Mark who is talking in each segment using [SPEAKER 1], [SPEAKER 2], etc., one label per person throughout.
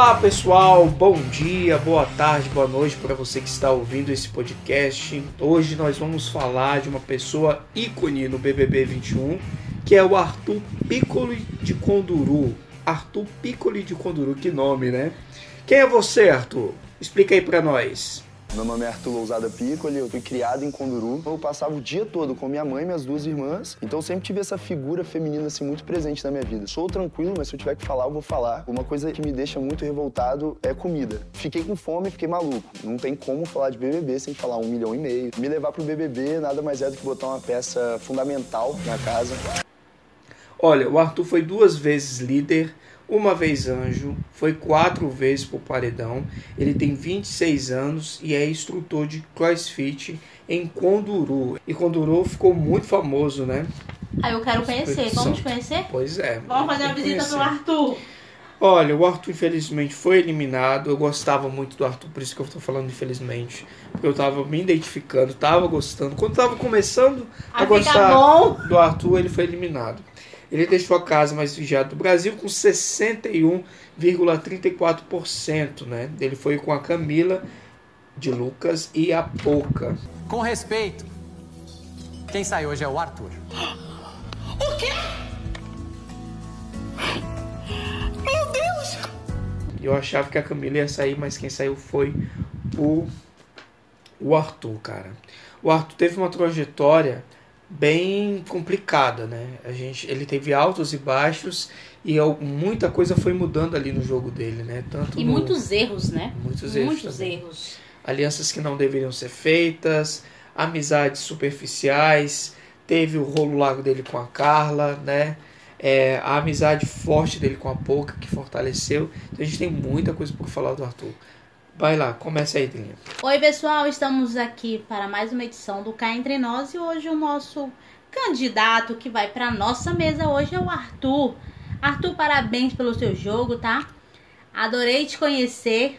[SPEAKER 1] Olá pessoal, bom dia, boa tarde, boa noite para você que está ouvindo esse podcast. Hoje nós vamos falar de uma pessoa ícone no BBB 21, que é o Arthur Piccoli de Conduru. Arthur Piccoli de Conduru, que nome, né? Quem é você, Arthur? Explica aí para nós.
[SPEAKER 2] Meu nome é Arthur Lousada Piccoli, eu fui criado em Conduru. Eu passava o dia todo com minha mãe e minhas duas irmãs, então eu sempre tive essa figura feminina assim muito presente na minha vida. Sou tranquilo, mas se eu tiver que falar, eu vou falar. Uma coisa que me deixa muito revoltado é comida. Fiquei com fome, fiquei maluco. Não tem como falar de BBB sem falar um milhão e meio. Me levar pro BBB nada mais é do que botar uma peça fundamental na casa.
[SPEAKER 1] Olha, o Arthur foi duas vezes líder uma vez anjo, foi quatro vezes por paredão. Ele tem 26 anos e é instrutor de crossfit em Conduru. E Conduru ficou muito famoso, né?
[SPEAKER 3] Ah, eu quero conhecer. Vamos te conhecer?
[SPEAKER 1] Pois é.
[SPEAKER 3] Vamos fazer uma visita
[SPEAKER 1] conhecer.
[SPEAKER 3] pro Arthur.
[SPEAKER 1] Olha, o Arthur infelizmente foi eliminado. Eu gostava muito do Arthur, por isso que eu tô falando infelizmente. Porque eu tava me identificando, tava gostando. Quando tava começando a,
[SPEAKER 3] A
[SPEAKER 1] gostar do Arthur, ele foi eliminado. Ele deixou a casa mais vigiada do Brasil com 61,34%, né? Ele foi com a Camila de Lucas e a Pouca.
[SPEAKER 4] Com respeito, quem sai hoje é o Arthur.
[SPEAKER 1] Eu achava que a Camila ia sair, mas quem saiu foi o, o Arthur, cara. O Arthur teve uma trajetória bem complicada, né? A gente, ele teve altos e baixos e eu- muita coisa foi mudando ali no jogo dele, né? Tanto
[SPEAKER 3] E
[SPEAKER 1] no-
[SPEAKER 3] muitos erros, né?
[SPEAKER 1] muitos erros
[SPEAKER 3] Muitos
[SPEAKER 1] também.
[SPEAKER 3] erros.
[SPEAKER 1] alianças que não deveriam ser feitas, amizades superficiais, teve o rolo largo dele com a Carla, né? É, a amizade forte dele com a Pouca que fortaleceu. Então a gente tem muita coisa por falar do Arthur. Vai lá, começa aí, Delinha.
[SPEAKER 3] Oi, pessoal. Estamos aqui para mais uma edição do Cá Entre Nós. E hoje o nosso candidato que vai para nossa mesa hoje é o Arthur. Arthur, parabéns pelo seu jogo, tá? Adorei te conhecer.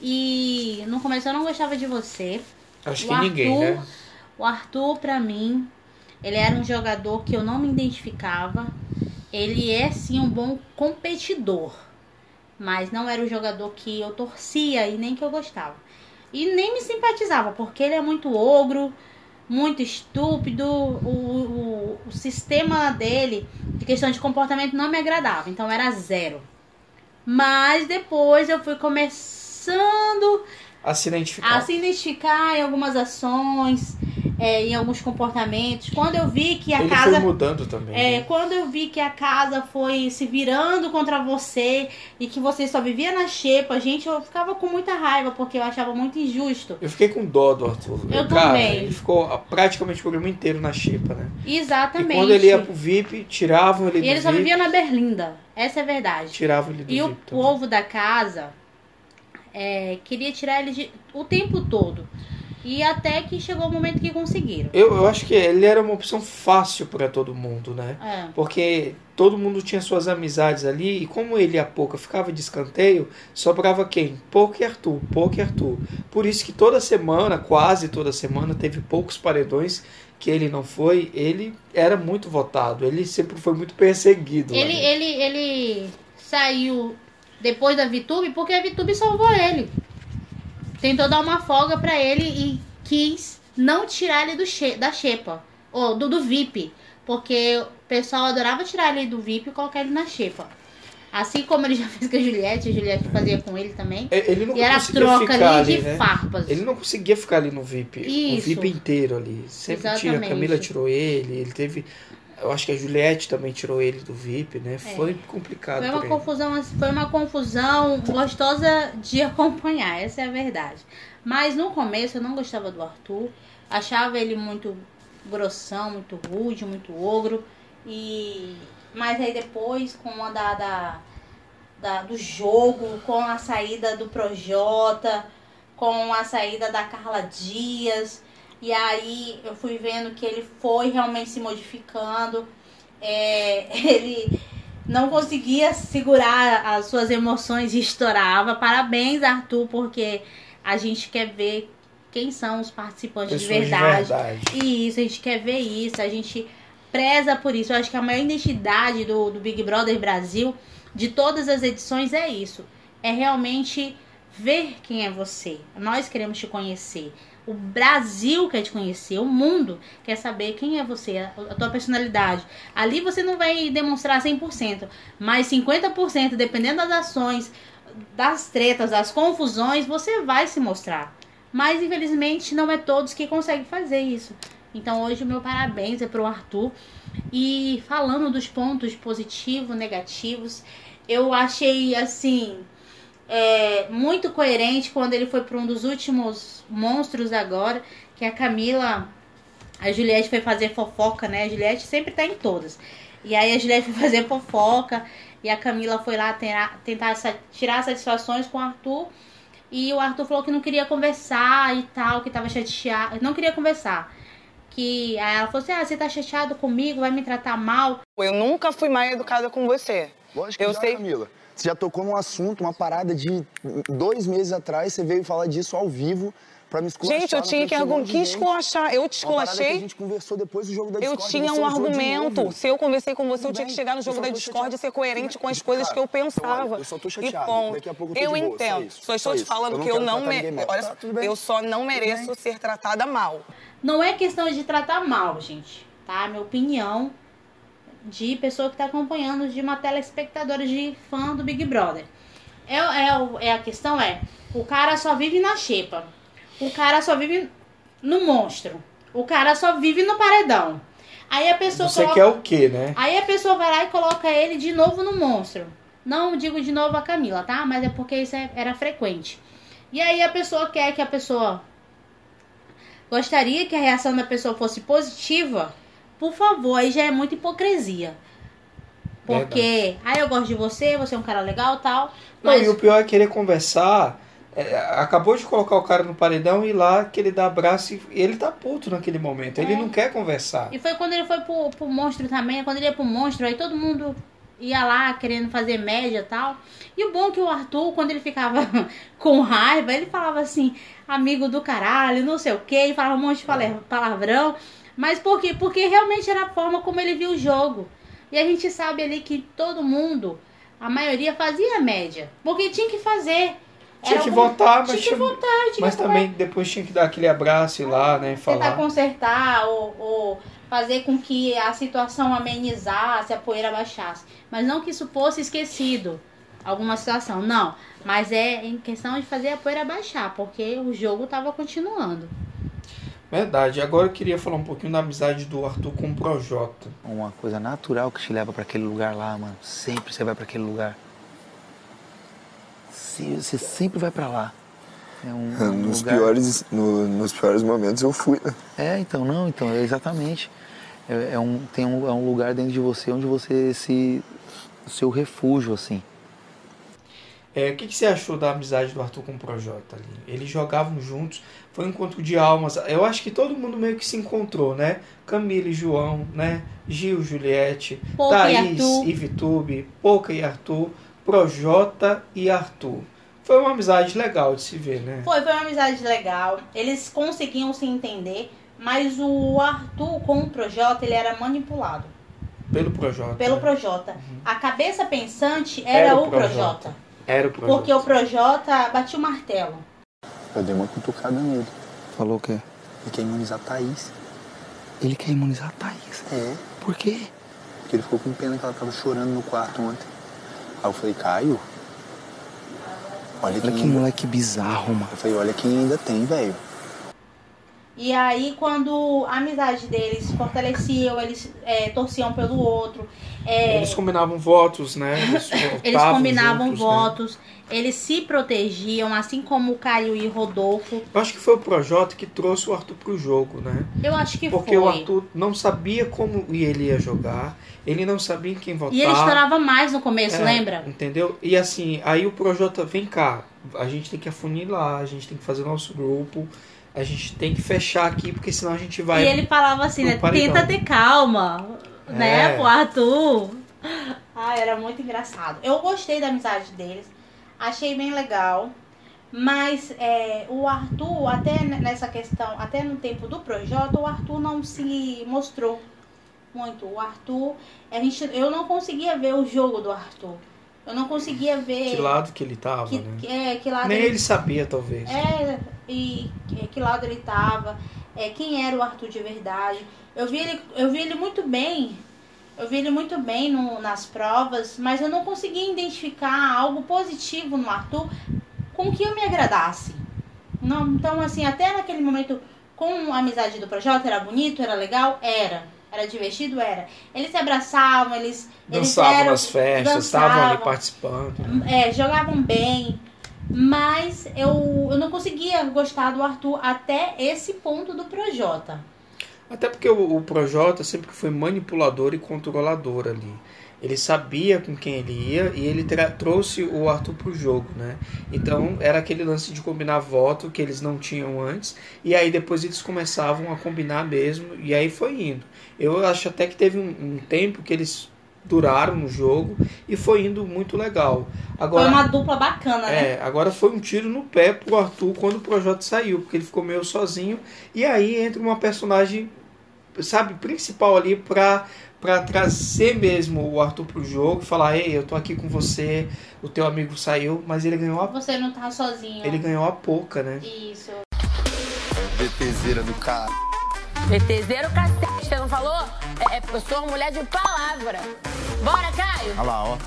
[SPEAKER 3] E no começo eu não gostava de você.
[SPEAKER 1] Acho
[SPEAKER 3] O
[SPEAKER 1] que ninguém,
[SPEAKER 3] Arthur-
[SPEAKER 1] né?
[SPEAKER 3] O Arthur, pra mim, ele era um jogador que eu não me identificava. Ele é sim um bom competidor, mas não era o jogador que eu torcia e nem que eu gostava. E nem me simpatizava, porque ele é muito ogro, muito estúpido. O, o, o sistema dele, de questão de comportamento, não me agradava, então era zero. Mas depois eu fui começando
[SPEAKER 1] A se identificar.
[SPEAKER 3] a se identificar em algumas ações, é, em alguns comportamentos. Quando eu vi que a
[SPEAKER 1] Ele
[SPEAKER 3] casa.
[SPEAKER 1] foi mudando também.
[SPEAKER 3] É,
[SPEAKER 1] né?
[SPEAKER 3] quando eu vi que a casa foi se virando contra você e que você só vivia na xepa, gente, eu ficava com muita raiva porque eu achava muito injusto.
[SPEAKER 1] Eu fiquei com dó do Arthur.
[SPEAKER 3] Eu
[SPEAKER 1] Cara,
[SPEAKER 3] também.
[SPEAKER 1] ele ficou praticamente o programa inteiro na xepa, né?
[SPEAKER 3] Exatamente.
[SPEAKER 1] E quando ele ia pro VIP, tiravam ele
[SPEAKER 3] E
[SPEAKER 1] do
[SPEAKER 3] ele só
[SPEAKER 1] VIP.
[SPEAKER 3] vivia na Berlinda. Essa é a verdade.
[SPEAKER 1] Tiravam ele do
[SPEAKER 3] E o
[SPEAKER 1] VIP também.
[SPEAKER 3] povo da casa é, queria tirar ele de- o tempo todo. E até que chegou o momento que conseguiram.
[SPEAKER 1] Eu, eu acho que ele era uma opção fácil para todo mundo, né?
[SPEAKER 3] É.
[SPEAKER 1] Porque todo mundo tinha suas amizades ali e como ele a Pouca ficava de escanteio, sobrava quem? Pouca e Arthur, Pouca e Arthur. Por isso que toda semana, quase toda semana, teve poucos paredões que ele não foi. Ele era muito votado, ele sempre foi muito perseguido.
[SPEAKER 3] Ele,
[SPEAKER 1] ali.
[SPEAKER 3] ele, ele saiu depois da VTube porque a VTube salvou ele. Tentou dar uma folga pra ele e quis não tirar ele do che da xepa. Ou do, do VIP. Porque o pessoal adorava tirar ele do VIP e colocar ele na xepa. Assim como ele já fez com a Juliette, a Juliette fazia com ele também.
[SPEAKER 1] Ele não
[SPEAKER 3] E era troca
[SPEAKER 1] ficar
[SPEAKER 3] ali
[SPEAKER 1] ali,
[SPEAKER 3] de
[SPEAKER 1] né?
[SPEAKER 3] farpas.
[SPEAKER 1] Ele não conseguia ficar ali no VIP, o
[SPEAKER 3] Isso.
[SPEAKER 1] VIP inteiro ali. Sempre tinha, a
[SPEAKER 3] Exatamente.
[SPEAKER 1] Camila tirou ele, ele teve. Eu acho que a Juliette também tirou ele do VIP, né? Foi complicado.
[SPEAKER 3] É. Foi uma confusão, foi uma confusão gostosa de acompanhar, essa é a verdade. Mas no começo eu não gostava do Arthur, achava ele muito grossão, muito rude, muito ogro. E mas aí depois com a da, da, da- do jogo, com a saída do Projota, com a saída da Carla Dias, e aí eu fui vendo que ele foi realmente se modificando. É, ele não conseguia segurar as suas emoções e estourava. Parabéns, Arthur, porque a gente quer ver quem são os participantes de
[SPEAKER 1] Pessoas de
[SPEAKER 3] verdade.
[SPEAKER 1] verdade.
[SPEAKER 3] E isso, a gente quer ver isso, a gente preza por isso. Eu acho que a maior identidade do, do Big Brother Brasil, de todas as edições, é isso. é realmente ver quem é você. Nós queremos te conhecer. O Brasil quer te conhecer, o mundo quer saber quem é você, a, tua personalidade. Ali você não vai demonstrar 100%, mas 50%, dependendo das ações, das tretas, das confusões, você vai se mostrar. Mas infelizmente não é todos que conseguem fazer isso. Então hoje o meu parabéns é pro Arthur. E falando dos pontos positivos, negativos, eu achei assim é, muito coerente quando ele foi para um dos últimos monstros agora, que a Camila, a Juliette foi fazer fofoca, né? A Juliette sempre tá em todas. E aí a Juliette foi fazer fofoca e a Camila foi lá tentar, tentar tirar satisfações com o Arthur. E o Arthur falou que não queria conversar e tal, que tava chateado, não queria conversar. Que aí ela falou assim: "Ah, você tá chateado comigo, vai me tratar mal".
[SPEAKER 5] Eu nunca fui mal educada com você.
[SPEAKER 2] Lógico que
[SPEAKER 5] Eu
[SPEAKER 2] já,
[SPEAKER 5] sei-
[SPEAKER 2] Camila. Você já tocou num assunto, uma parada de dois meses atrás, você veio falar disso ao vivo pra me esculachar.
[SPEAKER 5] Gente, eu
[SPEAKER 2] na
[SPEAKER 5] tinha que argumentar. Que esculachar? Eu te
[SPEAKER 2] que a
[SPEAKER 5] esculachei?
[SPEAKER 2] gente conversou depois do jogo da
[SPEAKER 5] Eu
[SPEAKER 2] Discord,
[SPEAKER 5] tinha
[SPEAKER 2] você
[SPEAKER 5] um argumento. Se eu conversei com você, eu
[SPEAKER 2] Tudo
[SPEAKER 5] tinha que
[SPEAKER 2] bem,
[SPEAKER 5] chegar no
[SPEAKER 2] eu
[SPEAKER 5] jogo da Discord e
[SPEAKER 2] chateado.
[SPEAKER 5] ser coerente com as
[SPEAKER 2] Cara,
[SPEAKER 5] coisas que eu
[SPEAKER 2] então, olha,
[SPEAKER 5] pensava.
[SPEAKER 2] eu só tô
[SPEAKER 5] E
[SPEAKER 2] chateado.
[SPEAKER 5] ponto.
[SPEAKER 2] Daqui a pouco eu tô
[SPEAKER 5] eu
[SPEAKER 2] de boa, só
[SPEAKER 5] entendo.
[SPEAKER 2] isso,
[SPEAKER 5] Só
[SPEAKER 2] só
[SPEAKER 5] estou te
[SPEAKER 2] isso.
[SPEAKER 5] falando
[SPEAKER 2] Eu
[SPEAKER 5] que eu não
[SPEAKER 2] ninguém
[SPEAKER 5] me... Olha
[SPEAKER 2] Tá,
[SPEAKER 5] só, eu só não mereço ser tratada mal.
[SPEAKER 3] Não é questão de tratar mal, gente, tá? Minha opinião de pessoa que tá acompanhando, de uma telespectadora de fã do Big Brother. É, é, é a questão é, o cara só vive na xepa. O cara só vive no monstro. O cara só vive no paredão. Aí a pessoa
[SPEAKER 1] Você
[SPEAKER 3] coloca-
[SPEAKER 1] quer o quê, né?
[SPEAKER 3] Aí a pessoa vai lá e coloca ele de novo no monstro. Não digo de novo a Camila, tá? Mas é porque isso é- era frequente. E aí a pessoa quer que a pessoa gostaria que a reação da pessoa fosse positiva. Por favor, aí já é muita hipocrisia. Porque, aí eu gosto de você, você é um cara legal tal.
[SPEAKER 1] Não,
[SPEAKER 3] Mas
[SPEAKER 1] e o pior é querer conversar. é, acabou de colocar o cara no paredão e lá que ele dá abraço e ele tá puto naquele momento. Ele
[SPEAKER 3] É.
[SPEAKER 1] não quer conversar.
[SPEAKER 3] E foi quando ele foi pro, pro monstro também, quando ele ia pro monstro, aí todo mundo ia lá querendo fazer média e tal. E o bom é que o Arthur, quando ele ficava com raiva, ele falava assim, amigo do caralho, não sei o que, ele falava um monte de pala- palavrão. Mas por quê? Porque realmente era a forma como ele viu o jogo. E a gente sabe ali que todo mundo, a maioria fazia média. Porque tinha que fazer.
[SPEAKER 1] Tinha que
[SPEAKER 3] algum-
[SPEAKER 1] votar, mas,
[SPEAKER 3] tinha que votar, tinha
[SPEAKER 1] mas
[SPEAKER 3] que
[SPEAKER 1] também depois tinha que dar aquele abraço e lá, né?
[SPEAKER 3] tentar
[SPEAKER 1] Falar.
[SPEAKER 3] consertar ou, ou fazer com que a situação amenizasse, a poeira baixasse. Mas não que isso fosse esquecido, alguma situação, não. Mas é em questão de fazer a poeira baixar, porque o jogo estava continuando.
[SPEAKER 1] Verdade. Agora eu queria falar um pouquinho da amizade do Arthur com o Projota.
[SPEAKER 6] Uma coisa natural que te leva pra aquele lugar lá, mano. Sempre você vai pra aquele lugar. Se- Você sempre vai pra lá. É um, um
[SPEAKER 2] Nos
[SPEAKER 6] lugar...
[SPEAKER 2] piores, no- nos piores momentos eu fui, né?
[SPEAKER 6] É, então, não, então, é exatamente. É, é um, tem um, é um lugar dentro de você onde você se. o seu refúgio, assim.
[SPEAKER 1] É, o que, que você achou da amizade do Arthur com o Projota ali? Eles jogavam juntos, foi um encontro de almas. Eu acho que todo mundo meio que se encontrou, né? Camila e João, né? Gil, Juliette,
[SPEAKER 3] Pouca e
[SPEAKER 1] Thaís
[SPEAKER 3] Arthur.
[SPEAKER 1] e Vitube, Pouca e Arthur, Projota e Arthur. Foi uma amizade legal de se ver, né?
[SPEAKER 3] Foi, foi uma amizade legal. Eles conseguiam se entender, mas o Arthur com o Projota, ele era manipulado
[SPEAKER 1] Pelo Projota.
[SPEAKER 3] pelo
[SPEAKER 1] né?
[SPEAKER 3] Projota. A cabeça pensante era,
[SPEAKER 1] Era o
[SPEAKER 3] o
[SPEAKER 1] Projota.
[SPEAKER 3] Projota.
[SPEAKER 1] Era o Projota.
[SPEAKER 3] Porque o Projota batia o martelo.
[SPEAKER 2] Eu dei uma cutucada nele.
[SPEAKER 6] Falou o quê?
[SPEAKER 2] Ele quer imunizar a Thaís.
[SPEAKER 6] Ele quer imunizar a Thaís.
[SPEAKER 2] É,
[SPEAKER 6] Por quê?
[SPEAKER 2] porque ele ficou com pena que ela tava chorando no quarto ontem. Aí eu falei, Caio, olha
[SPEAKER 6] Olha
[SPEAKER 2] quem
[SPEAKER 6] que
[SPEAKER 2] ainda...
[SPEAKER 6] moleque bizarro, mano.
[SPEAKER 2] Eu falei, olha quem ainda tem, velho.
[SPEAKER 3] E aí, quando a amizade deles fortaleciam, eles é, torciam pelo outro. é,
[SPEAKER 1] Eles combinavam votos, né? Eles,
[SPEAKER 3] eles combinavam
[SPEAKER 1] juntos, né?
[SPEAKER 3] votos, eles se protegiam, assim como o Caio e o Rodolfo.
[SPEAKER 1] Eu acho que foi o Projota que trouxe o Arthur pro jogo, né?
[SPEAKER 3] Eu acho que
[SPEAKER 1] Porque
[SPEAKER 3] foi.
[SPEAKER 1] o Arthur não sabia como ele ia jogar, ele não sabia em quem votar.
[SPEAKER 3] E ele estourava mais no começo,
[SPEAKER 1] É,
[SPEAKER 3] lembra?
[SPEAKER 1] Entendeu? E assim, aí o Projota, vem cá, a gente tem que afunilar, a gente tem que fazer nosso grupo, a gente tem que fechar aqui, porque senão a gente vai.
[SPEAKER 3] E ele falava assim, né?
[SPEAKER 1] paredão.
[SPEAKER 3] Tenta ter calma, né,
[SPEAKER 1] É.
[SPEAKER 3] pro Arthur. Ah, era muito engraçado. Eu gostei da amizade deles, achei bem legal. Mas é, o Arthur, até nessa questão, até no tempo do Projota, o Arthur não se mostrou muito. O Arthur, a gente, eu não conseguia ver o jogo do Arthur. Eu não conseguia ver
[SPEAKER 1] Que lado que ele tava,
[SPEAKER 3] que,
[SPEAKER 1] né?
[SPEAKER 3] é, que lado
[SPEAKER 1] Nem
[SPEAKER 3] ele
[SPEAKER 1] ele sabia, talvez.
[SPEAKER 3] É, e que, que lado ele tava, é, quem era o Arthur de verdade. Eu vi ele, eu vi ele muito bem, eu vi ele muito bem no- nas provas, mas eu não conseguia identificar algo positivo no Arthur com que eu me agradasse. Não, então, assim, até naquele momento, com a amizade do Projota, era bonito, era legal? Era. Era divertido? Era. Eles se abraçavam, eles.
[SPEAKER 1] Dançavam
[SPEAKER 3] eles eram,
[SPEAKER 1] nas festas, estavam ali
[SPEAKER 3] dançavam,
[SPEAKER 1] participando.
[SPEAKER 3] é, jogavam bem, mas eu, eu não conseguia gostar do Arthur até esse ponto do Projota.
[SPEAKER 1] Até porque o, o Projota sempre foi manipulador e controlador ali. Ele sabia com quem ele ia e ele trouxe o Arthur pro jogo, né? Então era aquele lance de combinar voto que eles não tinham antes e aí depois eles começavam a combinar mesmo e aí foi indo. Eu acho até que teve um, um tempo que eles duraram no jogo e foi indo muito legal. Agora
[SPEAKER 3] Foi uma dupla bacana, né?
[SPEAKER 1] é, agora foi um tiro no pé pro Arthur quando o Projota saiu, porque ele ficou meio sozinho. E aí entra uma personagem, sabe, principal ali pra, pra trazer mesmo o Arthur pro jogo, falar, ei, eu tô aqui com você, o teu amigo saiu, mas ele ganhou a,
[SPEAKER 3] Você não tá sozinho.
[SPEAKER 1] ele ganhou a pouca, né?
[SPEAKER 3] Isso.
[SPEAKER 2] DTZera do cara.
[SPEAKER 7] ETZero cacete, você não falou? É, é, eu sou uma mulher de palavra. Bora, Caio!
[SPEAKER 8] Olha lá, ó.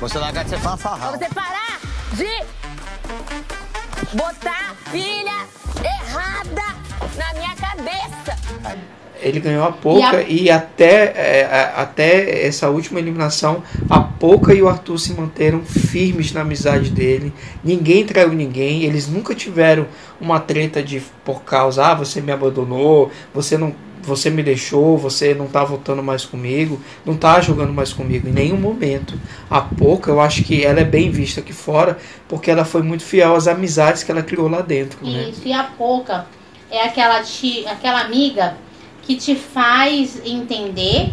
[SPEAKER 8] Você largar de ser
[SPEAKER 7] Pra
[SPEAKER 8] fanfarrão.
[SPEAKER 7] você parar de botar filha errada na minha cabeça.
[SPEAKER 1] Ele ganhou a pouca e, até, é, a- até essa última eliminação, a pouca e o Arthur se manteram firmes na amizade dele. Ninguém traiu ninguém. Eles nunca tiveram uma treta de por causa, ah, você me abandonou, você não. Você me deixou, você não tá voltando mais comigo, não tá jogando mais comigo em nenhum momento. A pouca, eu acho que ela é bem vista aqui fora, porque ela foi muito fiel às amizades que ela criou lá dentro, né?
[SPEAKER 3] Isso. E a pouca é aquela, ti, aquela amiga que te faz entender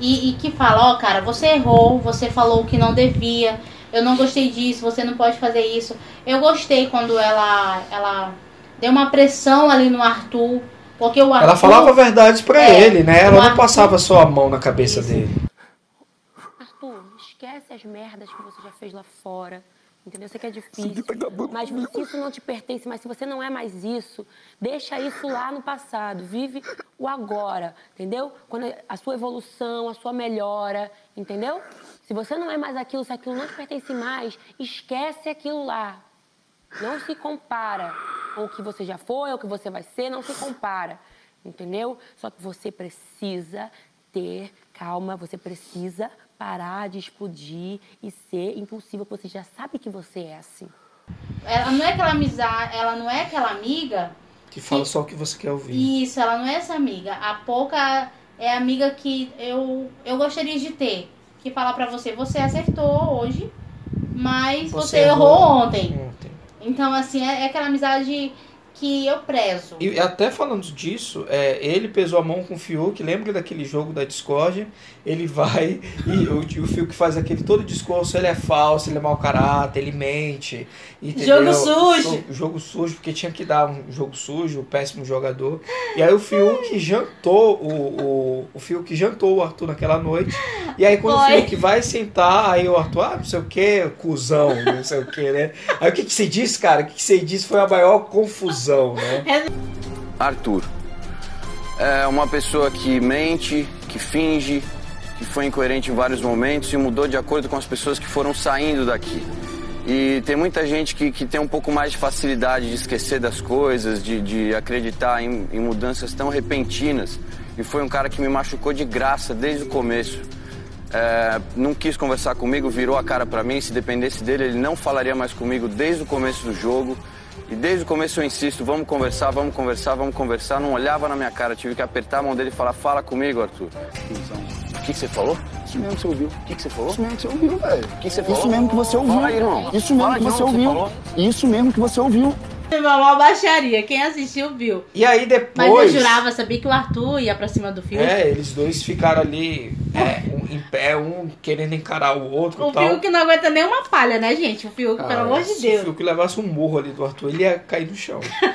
[SPEAKER 3] e, e que fala, ó, cara, você errou, você falou o que não devia, eu não gostei disso, você não pode fazer isso. Eu gostei quando ela, ela deu uma pressão ali no Arthur, porque o Arthur...
[SPEAKER 1] Ela falava verdades pra
[SPEAKER 3] É,
[SPEAKER 1] ele, né? Ela não
[SPEAKER 3] Arthur-
[SPEAKER 1] passava só a mão na cabeça
[SPEAKER 3] Isso.
[SPEAKER 1] dele.
[SPEAKER 7] Arthur, esquece as merdas que você já fez lá fora. Entendeu? Eu sei que é difícil. Mas se isso não te pertence, mas se você não é mais isso, deixa isso lá no passado. Vive o agora, entendeu? Quando a sua evolução, a sua melhora, entendeu? Se você não é mais aquilo, se aquilo não te pertence mais, esquece aquilo lá. Não se compara com o que você já foi, ou o que você vai ser, não se compara. Entendeu? Só que você precisa ter calma, você precisa parar de explodir e ser impulsiva, porque você já sabe que você é assim.
[SPEAKER 3] Ela não é aquela amizade, ela não é aquela amiga
[SPEAKER 1] Que fala só o que você quer ouvir.
[SPEAKER 3] Isso, ela não é essa amiga. A Pouca é a amiga que eu, eu gostaria de ter. Que fala pra você, você acertou hoje, mas você, errou ontem.
[SPEAKER 1] ontem.
[SPEAKER 3] Então, assim, é, é aquela amizade que eu prezo.
[SPEAKER 1] E até falando disso, é, ele pesou a mão com o Fiuk, lembra daquele jogo da Discord? Ele vai e o, o Fiuk faz aquele todo discurso, ele é falso, ele é mau caráter, ele mente. entendeu?
[SPEAKER 3] Jogo sujo.
[SPEAKER 1] Jo- Jogo sujo, porque tinha que dar um jogo sujo, o péssimo jogador. E aí o Fiuk jantou o, o, o Fiuk jantou o Arthur naquela noite. E aí quando
[SPEAKER 3] Foi.
[SPEAKER 1] o Fiuk vai sentar, aí o Arthur, ah, não sei o que, cuzão, não sei o que, né? Aí o que, que você disse, cara? O que, que você disse foi a maior confusão, né?
[SPEAKER 9] Arthur. É uma pessoa que mente, que finge, que foi incoerente em vários momentos e mudou de acordo com as pessoas que foram saindo daqui. E tem muita gente que, que tem um pouco mais de facilidade de esquecer das coisas, de, de acreditar em, em mudanças tão repentinas. E foi um cara que me machucou de graça desde o começo. É, não quis conversar comigo, virou a cara pra mim. Se dependesse dele, ele não falaria mais comigo desde o começo do jogo. E desde o começo eu insisto, vamos conversar, vamos conversar, vamos conversar. Não olhava na minha cara, tive que apertar a mão dele e falar, fala comigo, Arthur. O que, que você falou?
[SPEAKER 2] Isso mesmo que você ouviu.
[SPEAKER 9] O que, que você falou?
[SPEAKER 2] Isso mesmo que você ouviu, velho.
[SPEAKER 9] que você falou?
[SPEAKER 2] Isso mesmo que você ouviu.
[SPEAKER 9] Fala aí, irmão.
[SPEAKER 2] Isso mesmo
[SPEAKER 9] Fala
[SPEAKER 2] que você
[SPEAKER 9] o que você
[SPEAKER 2] ouviu.
[SPEAKER 9] falou.
[SPEAKER 2] Isso mesmo que você ouviu.
[SPEAKER 3] Foi uma baixaria. Quem assistiu viu.
[SPEAKER 1] E aí
[SPEAKER 3] Mas
[SPEAKER 1] depois.
[SPEAKER 3] eu jurava, sabia que o Arthur ia pra cima do filme.
[SPEAKER 1] É, eles dois ficaram ali é, um, em pé, um querendo encarar o outro
[SPEAKER 3] O
[SPEAKER 1] tal.
[SPEAKER 3] Fiuk não aguenta nenhuma falha, né, gente? O Fiuk,
[SPEAKER 1] Cara,
[SPEAKER 3] pelo amor de
[SPEAKER 1] Se o
[SPEAKER 3] Deus.
[SPEAKER 1] Fiuk levasse um murro ali do Arthur, ele ia cair no chão.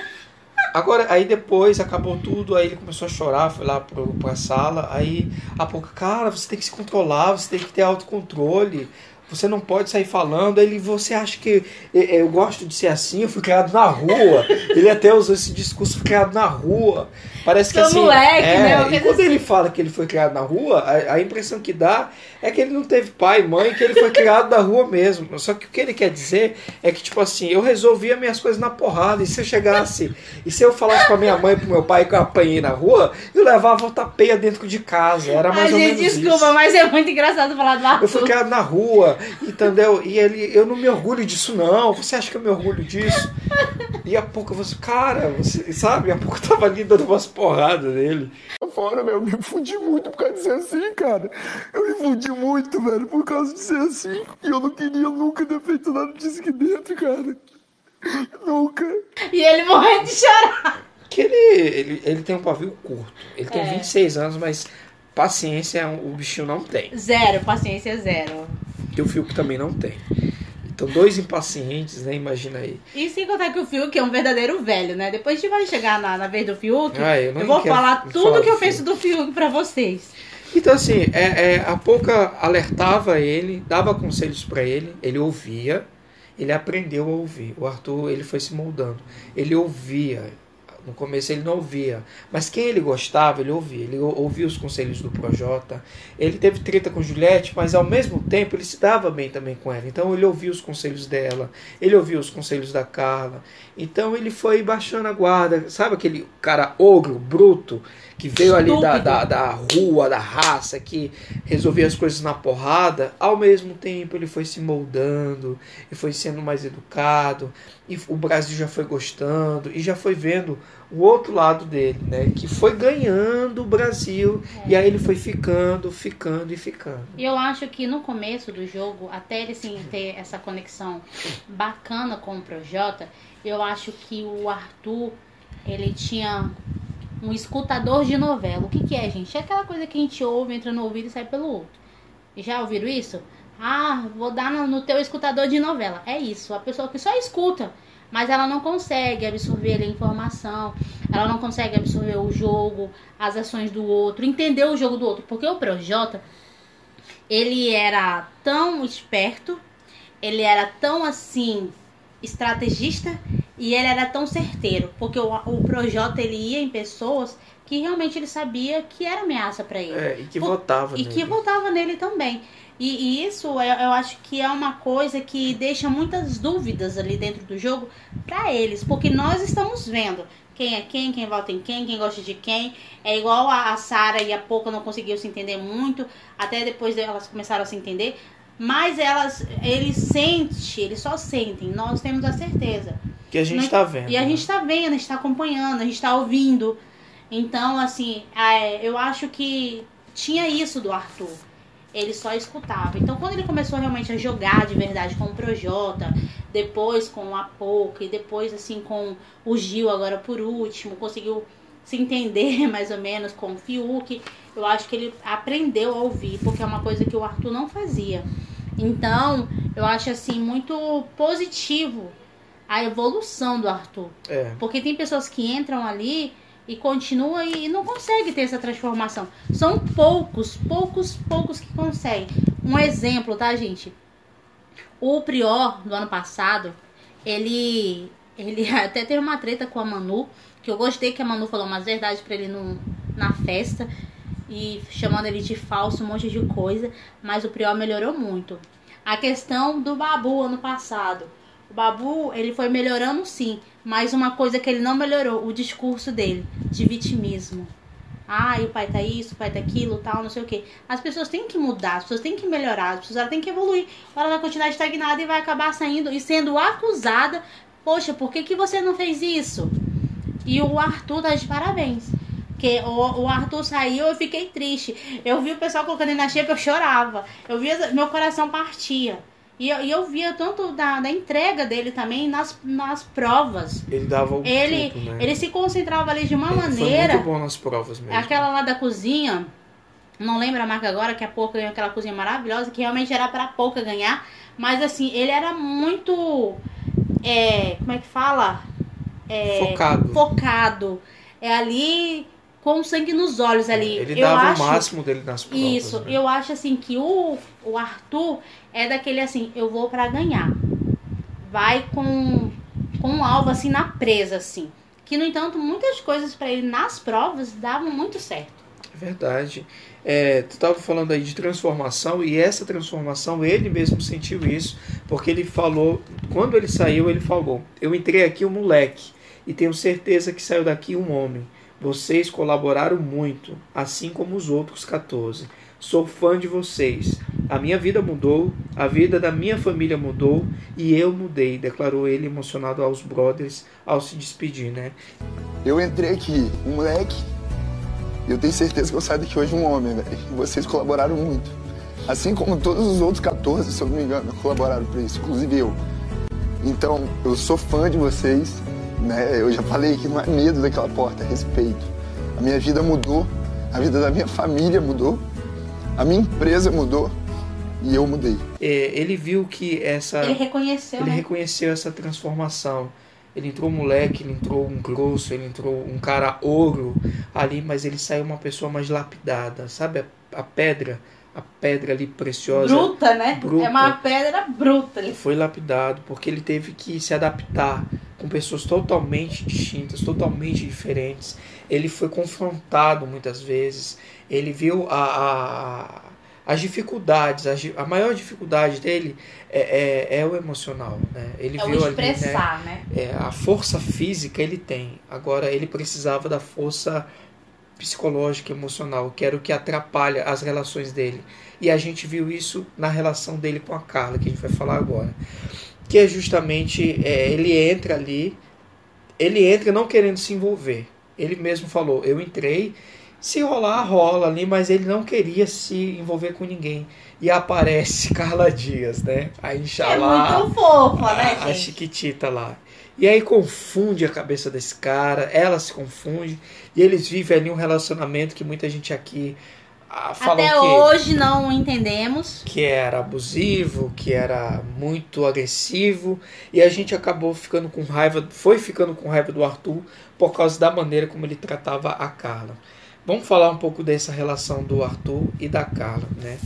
[SPEAKER 1] Agora, aí depois acabou tudo, aí ele começou a chorar, foi lá pro, pra sala, aí a pouco, cara, você tem que se controlar, você tem que ter autocontrole. Você não pode sair falando. Ele, você acha que eu gosto de ser assim? Eu fui criado na rua. ele até usou esse discurso, fui criado na rua. Parece que
[SPEAKER 3] Sou
[SPEAKER 1] assim.
[SPEAKER 3] moleque,
[SPEAKER 1] é,
[SPEAKER 3] né?
[SPEAKER 1] E quando
[SPEAKER 3] assim.
[SPEAKER 1] ele fala que ele foi criado na rua, a, a impressão que dá é que ele não teve pai e mãe, que ele foi criado na rua mesmo. Só que o que ele quer dizer é que, tipo assim, eu resolvia minhas coisas na porrada. E se eu chegasse, e se eu falasse pra minha mãe e pro meu pai que eu apanhei na rua, eu levava o tapeia dentro de casa. Era mais
[SPEAKER 3] Ai,
[SPEAKER 1] ou
[SPEAKER 3] gente,
[SPEAKER 1] menos
[SPEAKER 3] desculpa,
[SPEAKER 1] isso.
[SPEAKER 3] mas é muito engraçado falar do Arthur.
[SPEAKER 1] Eu fui criado na rua, entendeu? E ele, eu não me orgulho disso, não. Você acha que eu me orgulho disso? E a pouco você, cara, você sabe? A pouco eu tava ali dando umas porradas nele.
[SPEAKER 2] Fora, meu, eu me fudi muito por causa de ser assim, cara. Eu me fudi muito, velho, por causa de ser assim. E eu não queria nunca ter feito nada disso aqui dentro, cara. Nunca.
[SPEAKER 3] E ele morrendo de chorar.
[SPEAKER 1] Que ele, ele, ele tem um pavio curto. Ele tem
[SPEAKER 3] É.
[SPEAKER 1] 26 anos, mas paciência o bichinho não tem.
[SPEAKER 3] Zero, paciência zero.
[SPEAKER 1] E o Fiuk também não tem. Então, dois impacientes, né? Imagina aí.
[SPEAKER 3] E sem contar que o Fiuk é um verdadeiro velho, né? Depois a gente vai chegar na, na vez do Fiuk.
[SPEAKER 1] Ah, eu não
[SPEAKER 3] vou falar tudo
[SPEAKER 1] falar
[SPEAKER 3] que eu penso do Fiuk pra vocês.
[SPEAKER 1] Então, assim, é, é, a Pouca alertava ele, dava conselhos pra ele, ele ouvia, ele aprendeu a ouvir. O Arthur, ele foi se moldando. Ele ouvia. No começo ele não ouvia, mas quem ele gostava, ele ouvia. Ele ou- ouvia os conselhos do Projota. Ele teve treta com Juliette, mas ao mesmo tempo ele se dava bem também com ela. Então ele ouvia os conselhos dela, ele ouvia os conselhos da Carla. Então ele foi baixando a guarda. Sabe aquele cara ogro, bruto, que veio ali da, da, da rua, da raça, que resolvia as coisas na porrada, ao mesmo tempo ele foi se moldando e foi sendo mais educado, e o Brasil já foi gostando e já foi vendo o outro lado dele, né? Que foi ganhando o Brasil e aí ele foi ficando, ficando e ficando.
[SPEAKER 3] E eu acho que no começo do jogo, até ele sim ter essa conexão bacana com o Projota, eu acho que o Arthur, ele tinha um escutador de novela. O que, que é, gente? É aquela coisa que a gente ouve, entra no ouvido e sai pelo outro. Já ouviram isso? Ah, vou dar no, no teu escutador de novela. É isso, a pessoa que só escuta, mas ela não consegue absorver a informação, ela não consegue absorver o jogo, as ações do outro, entender o jogo do outro. Porque o Projota, ele era tão esperto, ele era tão assim estrategista e ele era tão certeiro, porque o, o Projota ele ia em pessoas que realmente ele sabia que era ameaça para ele.
[SPEAKER 1] É, e que
[SPEAKER 3] Por-
[SPEAKER 1] votava
[SPEAKER 3] E
[SPEAKER 1] nele.
[SPEAKER 3] que votava nele também. E, e isso eu, eu acho que é uma coisa que deixa muitas dúvidas ali dentro do jogo para eles, porque nós estamos vendo quem é quem, quem vota em quem, quem gosta de quem. É igual a, a Sara e a Pouca não conseguiu se entender muito, até depois elas começaram a se entender. Mas elas, eles sentem, eles só sentem, nós temos a certeza.
[SPEAKER 1] Que a gente
[SPEAKER 3] Nós-
[SPEAKER 1] tá vendo.
[SPEAKER 3] E a
[SPEAKER 1] né?
[SPEAKER 3] gente tá vendo, a gente tá acompanhando, a gente tá ouvindo. Então, assim, é, eu acho que tinha isso do Arthur. Ele só escutava. Então, quando ele começou realmente a jogar de verdade com o Projota, depois com a Pouca e depois, assim, com o Gil, agora por último, conseguiu se entender mais ou menos com o Fiuk, eu acho que ele aprendeu a ouvir, porque é uma coisa que o Arthur não fazia. Então, eu acho, assim, muito positivo a evolução do Arthur.
[SPEAKER 1] É.
[SPEAKER 3] Porque tem pessoas que entram ali e continuam e não conseguem ter essa transformação. São poucos, poucos, poucos que conseguem. Um exemplo, tá, gente? O Prior do ano passado, ele ele até teve uma treta com a Manu, que eu gostei que a Manu falou umas verdades pra ele no, na festa e chamando ele de falso, um monte de coisa, mas o Prior melhorou muito. A questão do Babu ano passado. O Babu, ele foi melhorando sim, mas uma coisa que ele não melhorou, o discurso dele, de vitimismo. E o pai tá isso, o pai tá aquilo, tal, não sei o que. As pessoas têm que mudar, as pessoas têm que melhorar, as pessoas têm que evoluir. Ela vai continuar estagnada e vai acabar saindo e sendo acusada. Poxa, por que, que você não fez isso? E o Arthur tá de parabéns. Porque o, o Arthur saiu, eu fiquei triste. Eu vi o pessoal colocando ele na xepa, eu chorava. Eu via, meu coração partia. E eu, e eu via tanto da, da entrega dele também nas, nas provas.
[SPEAKER 1] Ele dava o
[SPEAKER 3] Ele,
[SPEAKER 1] tudo, né?
[SPEAKER 3] ele se concentrava ali de uma
[SPEAKER 1] Ele
[SPEAKER 3] maneira.
[SPEAKER 1] Foi muito bom nas provas mesmo.
[SPEAKER 3] Aquela lá da cozinha, não lembro a marca agora, que a Pouca ganhou aquela cozinha maravilhosa, que realmente era pra Pouca ganhar. Mas assim, ele era muito. É, como é que fala? É,
[SPEAKER 1] Focado.
[SPEAKER 3] Focado. É ali. Com sangue nos olhos ali.
[SPEAKER 1] Ele
[SPEAKER 3] eu
[SPEAKER 1] dava
[SPEAKER 3] acho,
[SPEAKER 1] o máximo dele nas provas.
[SPEAKER 3] Isso,
[SPEAKER 1] né?
[SPEAKER 3] eu acho assim que o, o Arthur é daquele assim, eu vou pra ganhar. Vai com, com um alvo assim na presa, assim. Que, no entanto, muitas coisas pra ele nas provas davam muito certo.
[SPEAKER 1] É verdade. É, tu estava falando aí de transformação e essa transformação ele mesmo sentiu isso porque ele falou quando ele saiu ele falou eu entrei aqui um moleque e tenho certeza que saiu daqui um homem vocês colaboraram muito assim como os outros 14 sou fã de vocês a minha vida mudou a vida da minha família mudou e eu mudei declarou ele emocionado aos brothers ao se despedir né
[SPEAKER 2] Eu entrei aqui, um moleque, e eu tenho certeza que eu saio daqui hoje um homem, velho. Vocês colaboraram muito. Assim como todos os outros 14, se eu não me engano, colaboraram para isso, inclusive eu. Então, eu sou fã de vocês, né? Eu já falei que não é medo daquela porta, é respeito. A minha vida mudou, a vida da minha família mudou, a minha empresa mudou e eu mudei.
[SPEAKER 1] É, ele viu que essa
[SPEAKER 3] Ele reconheceu,
[SPEAKER 1] ele
[SPEAKER 3] né?
[SPEAKER 1] reconheceu essa transformação. Ele entrou moleque, ele entrou um grosso, ele entrou um cara ouro ali, mas ele saiu uma pessoa mais lapidada, sabe? A, a pedra, a pedra ali preciosa.
[SPEAKER 3] Bruta, né?
[SPEAKER 1] Bruta.
[SPEAKER 3] É uma pedra bruta.
[SPEAKER 1] Ele foi lapidado porque ele teve que se adaptar com pessoas totalmente distintas, totalmente diferentes. Ele foi confrontado muitas vezes. Ele viu a, a- as dificuldades. A, a maior dificuldade dele é, é, é o emocional. Né? Ele
[SPEAKER 3] É o
[SPEAKER 1] viu ali, né?
[SPEAKER 3] expressar, né?
[SPEAKER 1] É, a força física ele tem. Agora ele precisava da força psicológica, emocional, que era o que atrapalha as relações dele. E a gente viu isso na relação dele com a Carla, que a gente vai falar agora. Que é justamente, é, ele entra ali, ele entra não querendo se envolver. Ele mesmo falou, eu entrei, se rolar, rola ali, mas ele não queria se envolver com ninguém. E aparece Carla Dias, né? A
[SPEAKER 3] É
[SPEAKER 1] Inxalá
[SPEAKER 3] muito fofa, né,
[SPEAKER 1] a, a
[SPEAKER 3] gente?
[SPEAKER 1] Chiquitita lá. E aí confunde a cabeça desse cara, ela se confunde, e eles vivem ali um relacionamento que muita gente aqui ah, falam
[SPEAKER 3] Até
[SPEAKER 1] que,
[SPEAKER 3] hoje não entendemos.
[SPEAKER 1] que era abusivo, que era muito agressivo, e a gente acabou ficando com raiva, foi ficando com raiva do Arthur por causa da maneira como ele tratava a Carla. Vamos falar um pouco dessa relação do Arthur e da Carla, né?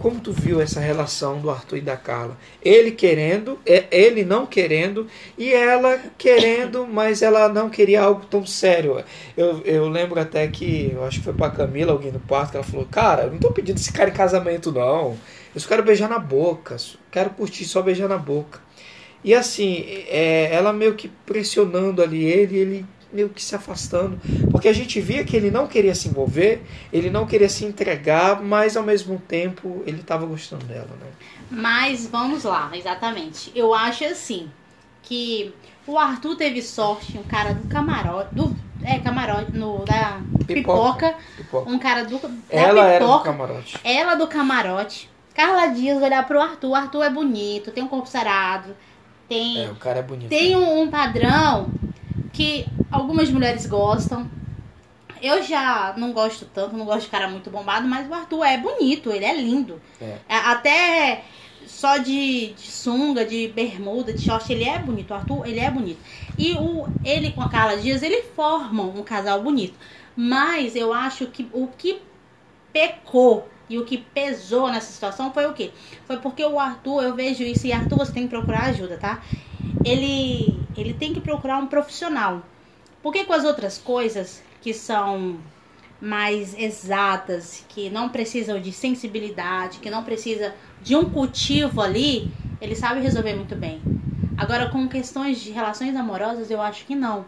[SPEAKER 1] Como tu viu essa relação do Arthur e da Carla? Ele querendo, é- ele não querendo e ela querendo, mas ela não queria algo tão sério. Eu, eu lembro até que, eu acho que foi pra Camila, alguém no quarto, que ela falou: Cara, eu não tô pedindo esse cara em casamento, não. Eu só quero beijar na boca, quero curtir só beijar na boca. E assim, é, ela meio que pressionando ali ele, ele meio que se afastando, porque a gente via que ele não queria se envolver, ele não queria se entregar, mas ao mesmo tempo ele estava gostando dela, né?
[SPEAKER 3] Mas vamos lá, exatamente. Eu acho assim que o Arthur teve sorte, um cara do camarote, do é camarote no da pipoca,
[SPEAKER 1] Pipoca.
[SPEAKER 3] um cara do da
[SPEAKER 1] Ela era do
[SPEAKER 3] pipoca,
[SPEAKER 1] camarote.
[SPEAKER 3] ela do camarote. Carla Dias olhar pro Arthur, o Arthur é bonito, tem um corpo sarado, tem
[SPEAKER 1] É, o cara é bonito.
[SPEAKER 3] tem um, um padrão que algumas mulheres gostam. Eu já não gosto tanto, não gosto de cara muito bombado, mas o Arthur é bonito, ele é lindo.
[SPEAKER 1] É.
[SPEAKER 3] É, Até só de, de sunga, de bermuda, de short, ele é bonito. O Arthur, ele é bonito. E o, ele com a Carla Dias, ele formam um casal bonito. Mas eu acho que o que pecou e o que pesou nessa situação foi o quê? Foi porque o Arthur, eu vejo isso, e Arthur, você tem que procurar ajuda, tá? Ele, ele tem que procurar um profissional. Porque com as outras coisas que são mais exatas, que não precisam de sensibilidade, que não precisa de um cultivo ali, ele sabe resolver muito bem. Agora, com questões de relações amorosas, eu acho que não.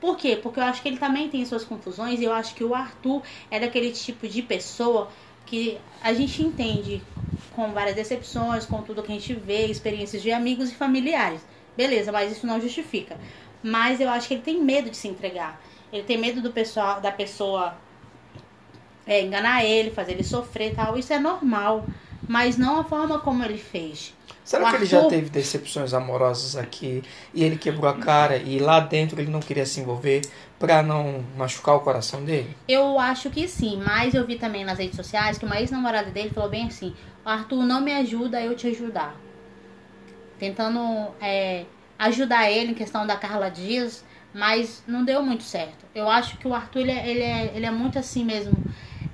[SPEAKER 3] Por quê? Porque eu acho que ele também tem suas confusões e eu acho que o Arthur é daquele tipo de pessoa que a gente entende com várias decepções, com tudo que a gente vê, experiências de amigos e familiares. Beleza, mas isso não justifica. Mas eu acho que ele tem medo de se entregar. Ele tem medo do pessoal, da pessoa é, enganar ele, fazer ele sofrer tal. Isso é normal. Mas não a forma como ele fez.
[SPEAKER 1] Será que ele já teve decepções amorosas aqui e ele quebrou a cara e lá dentro ele não queria se envolver pra não machucar o coração dele?
[SPEAKER 3] Eu acho que sim, mas eu vi também nas redes sociais que uma ex-namorada dele falou bem assim: Arthur, não me ajuda, eu te ajudar. Tentando é, ajudar ele em questão da Carla Dias, Mas não deu muito certo. Eu acho que o Arthur, ele é, ele é, ele é muito assim mesmo.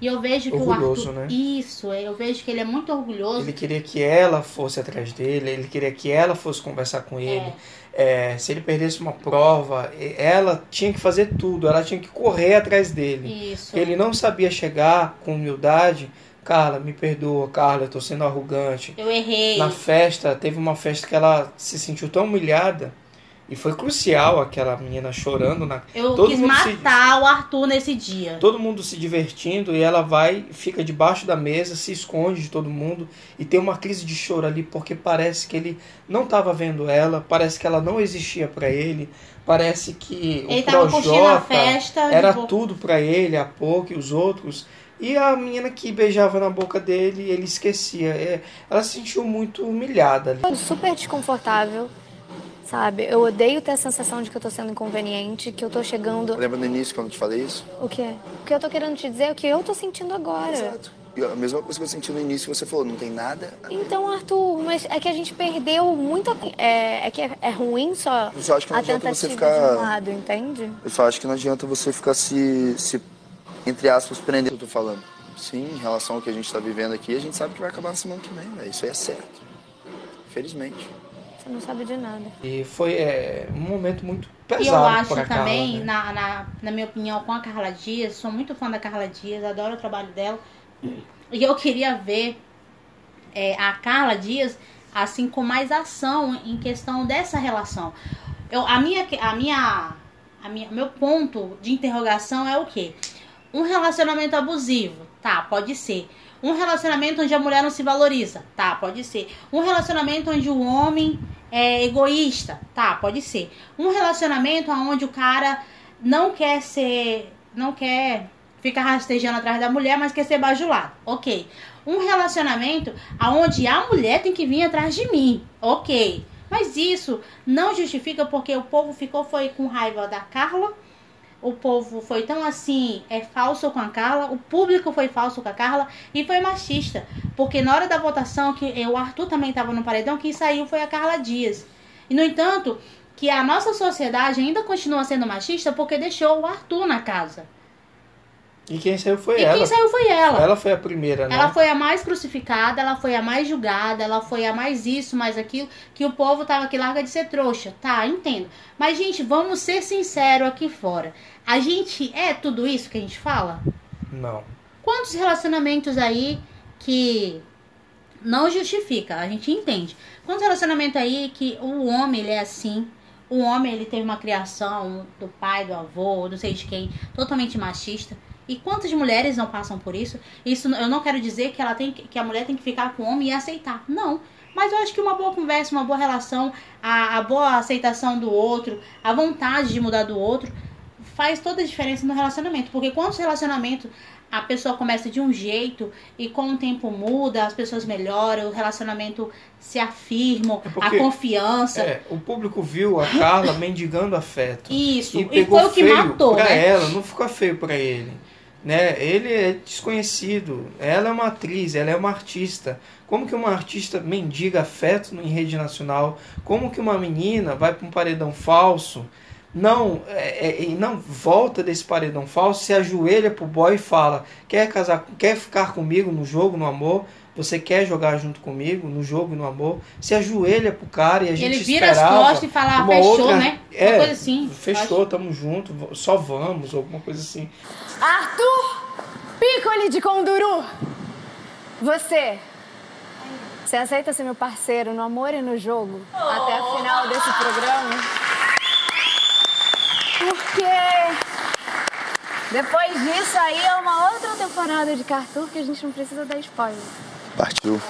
[SPEAKER 3] E eu vejo que
[SPEAKER 1] Orgulhoso,
[SPEAKER 3] o Arthur.
[SPEAKER 1] né?
[SPEAKER 3] Isso, eu vejo que ele é muito orgulhoso.
[SPEAKER 1] Ele queria que ela fosse atrás dele, ele queria que ela fosse conversar com ele. É, se ele perdesse uma prova, ela tinha que fazer tudo, ela tinha que correr atrás dele.
[SPEAKER 3] Isso.
[SPEAKER 1] Ele não sabia chegar com humildade. Carla, me perdoa, Carla, eu tô sendo arrogante.
[SPEAKER 3] Eu errei.
[SPEAKER 1] Na festa, teve uma festa que ela se sentiu tão humilhada. E foi crucial aquela menina chorando na.
[SPEAKER 3] Eu
[SPEAKER 1] todo
[SPEAKER 3] quis
[SPEAKER 1] mundo se-
[SPEAKER 3] matar o Arthur nesse dia.
[SPEAKER 1] todo mundo se divertindo e ela vai, fica debaixo da mesa, se esconde de todo mundo e tem uma crise de choro ali porque parece que ele não estava vendo ela, parece que ela não existia para ele, parece que
[SPEAKER 3] Ele
[SPEAKER 1] o
[SPEAKER 3] tava curtindo a
[SPEAKER 1] Projota
[SPEAKER 3] festa.
[SPEAKER 1] era tudo para ele, a pouco e os outros. E a menina que beijava na boca dele, ele esquecia. É, ela se sentiu muito humilhada ali.
[SPEAKER 10] super desconfortável, sabe? Eu odeio ter a sensação de que eu tô sendo inconveniente, que eu tô chegando.
[SPEAKER 2] Lembra no início quando eu te falei isso?
[SPEAKER 10] O quê? O que eu tô querendo te dizer é o que eu tô sentindo agora.
[SPEAKER 2] Exato. E a mesma coisa que eu senti no início, você falou, não tem nada.
[SPEAKER 10] Então, Arthur, mas é que a gente perdeu muita. É, é que é, é ruim só
[SPEAKER 2] Eu só acho que não adianta você ficar-
[SPEAKER 10] um lado, entende?
[SPEAKER 2] Eu só acho que não adianta você ficar se, se entre aspas, prendendo o que eu tô falando. Sim, em relação ao que a gente tá vivendo aqui, a gente sabe que vai acabar na semana que vem, velho. Isso aí é certo. Felizmente.
[SPEAKER 10] Você não sabe de nada.
[SPEAKER 1] E foi é, um momento muito
[SPEAKER 3] E eu
[SPEAKER 1] pesado
[SPEAKER 3] acho
[SPEAKER 1] Carla.
[SPEAKER 3] também,
[SPEAKER 1] né?
[SPEAKER 3] na, na, na minha opinião, com a Carla Dias, sou muito fã da Carla Dias, adoro o trabalho dela. E eu queria ver é, a Carla Dias assim com mais ação em questão dessa relação. Eu, a minha, a minha, a minha, meu ponto de interrogação é o quê? Um relacionamento abusivo, tá? Pode ser. Um relacionamento onde a mulher não se valoriza, tá? Pode ser. Um relacionamento onde o homem é egoísta, tá? Pode ser. Um relacionamento onde o cara não quer ser, não quer ficar rastejando atrás da mulher, mas quer ser bajulado, ok. Um relacionamento onde a mulher tem que vir atrás de mim, ok. Mas isso não justifica porque o povo ficou foi com raiva da Carla o povo foi tão assim, é falso com a Carla, o público foi falso com a Carla e foi machista. Porque na hora da votação, que o Arthur também estava no paredão, quem saiu foi a Carla Dias. E no entanto, que a nossa sociedade ainda continua sendo machista porque deixou o Arthur na casa.
[SPEAKER 1] E quem saiu foi
[SPEAKER 3] e
[SPEAKER 1] ela.
[SPEAKER 3] quem saiu foi ela.
[SPEAKER 1] Ela foi a primeira, né?
[SPEAKER 3] Ela foi a mais crucificada, ela foi a mais julgada, ela foi a mais isso, mais aquilo, que o povo tava aqui larga de ser trouxa. Tá, entendo. Mas, gente, vamos ser sinceros aqui fora. A gente é tudo isso que a gente fala?
[SPEAKER 1] Não.
[SPEAKER 3] Quantos relacionamentos aí que não justifica, a gente entende. Quantos relacionamentos aí que o homem ele é assim, o homem ele teve uma criação do pai, do avô, não sei de quem, totalmente machista. E quantas mulheres não passam por isso? Isso eu não quero dizer que ela tem que a mulher tem que ficar com o homem e aceitar. Não. Mas eu acho que uma boa conversa, uma boa relação, a, a boa aceitação do outro, a vontade de mudar do outro, faz toda a diferença no relacionamento. Porque quantos relacionamentos a pessoa começa de um jeito e com o tempo muda, as pessoas melhoram, o relacionamento se afirma,
[SPEAKER 1] porque-
[SPEAKER 3] a confiança.
[SPEAKER 1] É, o público viu a Carla mendigando afeto.
[SPEAKER 3] Isso,
[SPEAKER 1] E
[SPEAKER 3] e, foi o que matou,
[SPEAKER 1] pra
[SPEAKER 3] né?
[SPEAKER 1] ela, não ficou feio pra ele. Né? Ele é desconhecido. Ela é uma atriz, ela é uma artista. Como que uma artista mendiga afeto em rede nacional? Como que uma menina vai para um paredão falso? Não, é, é, não volta desse paredão falso, se ajoelha pro boy e fala: quer casar, quer ficar comigo no jogo, no amor? Você quer jogar junto comigo no jogo e no amor? Se ajoelha pro cara e a gente
[SPEAKER 3] Ele vira as
[SPEAKER 1] esperava
[SPEAKER 3] costas e fala, "Ah,
[SPEAKER 1] uma
[SPEAKER 3] fechou,
[SPEAKER 1] outra-
[SPEAKER 3] né? Uma
[SPEAKER 1] É,
[SPEAKER 3] coisa assim.
[SPEAKER 1] Fechou, tamo junto, só vamos, alguma coisa assim.
[SPEAKER 11] Arthur Piccoli de Conduru. Você. Você aceita ser meu parceiro no amor e no jogo? Até a final desse programa? Porque depois disso aí é uma outra temporada de Cartoon que a gente não precisa dar spoiler.
[SPEAKER 2] Partiu.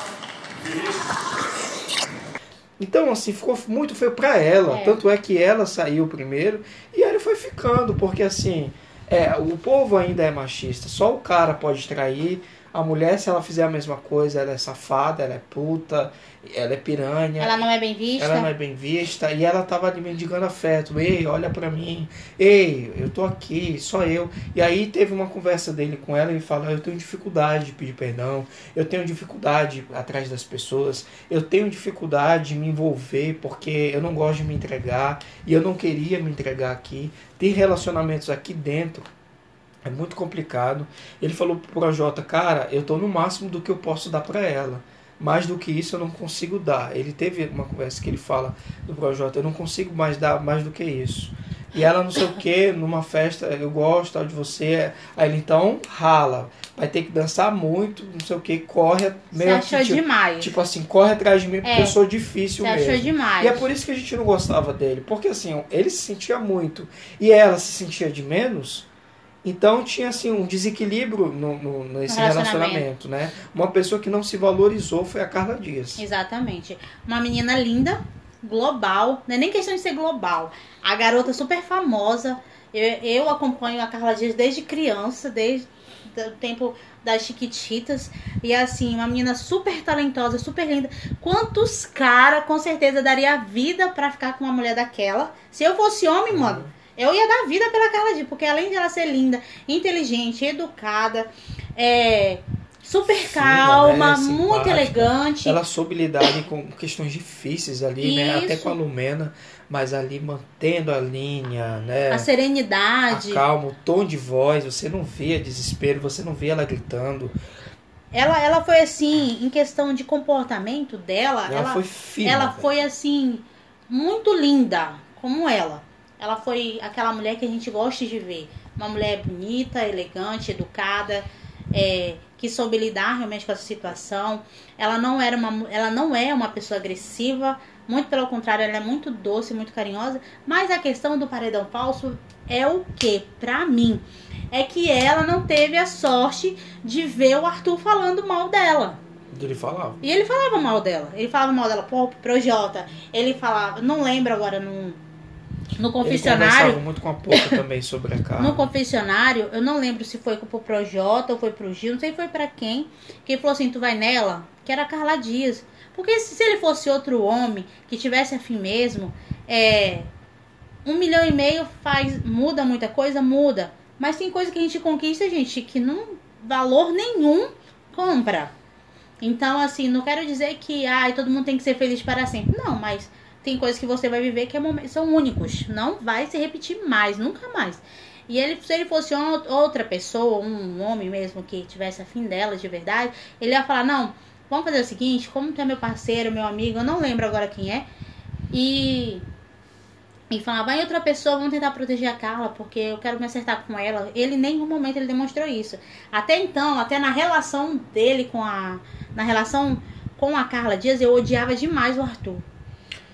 [SPEAKER 1] Então, assim, ficou muito feio pra ela.
[SPEAKER 3] É.
[SPEAKER 1] Tanto é que ela saiu primeiro e ele foi ficando, porque assim, é, o povo ainda é machista. Só o cara pode trair, A mulher, se ela fizer a mesma coisa, ela é safada, ela é puta, ela é piranha.
[SPEAKER 3] Ela não é bem vista.
[SPEAKER 1] Ela não é bem vista. E ela tava ali mendigando afeto. Ei, olha pra mim. Ei, eu tô aqui, só eu. E aí teve uma conversa dele com ela e ele fala: Eu tenho dificuldade de pedir perdão. Eu tenho dificuldade atrás das pessoas. Eu tenho dificuldade de me envolver porque eu não gosto de me entregar. E eu não queria me entregar aqui. Tem relacionamentos aqui dentro é muito complicado. Ele falou pro Projota, cara, eu tô no máximo do que eu posso dar para ela. Mais do que isso eu não consigo dar. Ele teve uma conversa que ele fala do Projota, eu não consigo mais dar mais do que isso. E ela não sei o que, numa festa, eu gosto tal, de você. Aí ele então rala. Vai ter que dançar muito, não sei o que, corre
[SPEAKER 3] meio Você achou
[SPEAKER 1] tipo,
[SPEAKER 3] demais.
[SPEAKER 1] Tipo assim, corre atrás de mim porque
[SPEAKER 3] É.
[SPEAKER 1] eu sou difícil
[SPEAKER 3] Você
[SPEAKER 1] mesmo.
[SPEAKER 3] achou demais.
[SPEAKER 1] E é por isso que a gente não gostava dele. Porque assim, ele se sentia muito e ela se sentia de menos. Então tinha assim um desequilíbrio no, no- nesse
[SPEAKER 3] relacionamento.
[SPEAKER 1] relacionamento, né? Uma pessoa que não se valorizou foi a Carla Dias.
[SPEAKER 3] Exatamente. Uma menina linda, global, não é nem questão de ser global. A garota super famosa. Eu, eu acompanho a Carla Dias desde criança, desde o tempo das Chiquititas. E assim, uma menina super talentosa, super linda. Quantos caras com certeza daria a vida pra ficar com uma mulher daquela? Se eu fosse homem, mano, eu ia dar vida pela Carla Dias, porque além de ela ser linda, inteligente, educada, é super calma,
[SPEAKER 1] né?
[SPEAKER 3] muito elegante.
[SPEAKER 1] Ela soube lidar com questões difíceis ali, né? Até com a Lumena, mas ali mantendo a linha, né?
[SPEAKER 3] A serenidade.
[SPEAKER 1] A calma, o tom de voz, você não via desespero, você não via ela gritando.
[SPEAKER 3] Ela, ela foi assim, em questão de comportamento dela,
[SPEAKER 1] Ela
[SPEAKER 3] ela,
[SPEAKER 1] foi fina,
[SPEAKER 3] ela
[SPEAKER 1] velho.
[SPEAKER 3] foi assim, muito linda, como ela. Ela foi aquela mulher que a gente gosta de ver. Uma mulher bonita, elegante, educada, é, que soube lidar realmente com essa situação. Ela não era uma, ela não é uma pessoa agressiva, muito pelo contrário, ela é muito doce, muito carinhosa. Mas a questão do paredão falso é o que, pra mim, é que ela não teve a sorte de ver o Arthur falando mal dela.
[SPEAKER 1] Ele falava.
[SPEAKER 3] E ele falava mal dela. Ele falava mal dela pro Projota. Ele falava, não lembro agora no, no
[SPEAKER 1] Ele
[SPEAKER 3] confessionário.
[SPEAKER 1] conversava muito com a Poca também sobre a Carla.
[SPEAKER 3] No confessionário, eu não lembro se foi pro Projota ou foi pro Gil, não sei foi pra quem. Que ele falou assim: tu vai nela, que era a Carla Dias. Porque se, se ele fosse outro homem que tivesse afim mesmo, é. Um milhão e meio faz. Muda muita coisa? Muda. Mas tem coisa que a gente conquista, gente, que não. Valor nenhum compra. Então, assim, não quero dizer que ai, todo mundo tem que ser feliz para sempre. Não, mas tem coisas que você vai viver que é momen- são únicos. Não vai se repetir mais, nunca mais. E ele, se ele fosse ou- outra pessoa, um homem mesmo que tivesse afim dela de verdade, ele ia falar: Não, vamos fazer o seguinte, como tu é meu parceiro, meu amigo, eu não lembro agora quem é. E. E falar, vai outra pessoa, vamos tentar proteger a Carla, porque eu quero me acertar com ela. Ele em nenhum momento ele demonstrou isso. Até então, até na relação dele com a. Na relação com a Carla Dias, eu odiava demais o Arthur.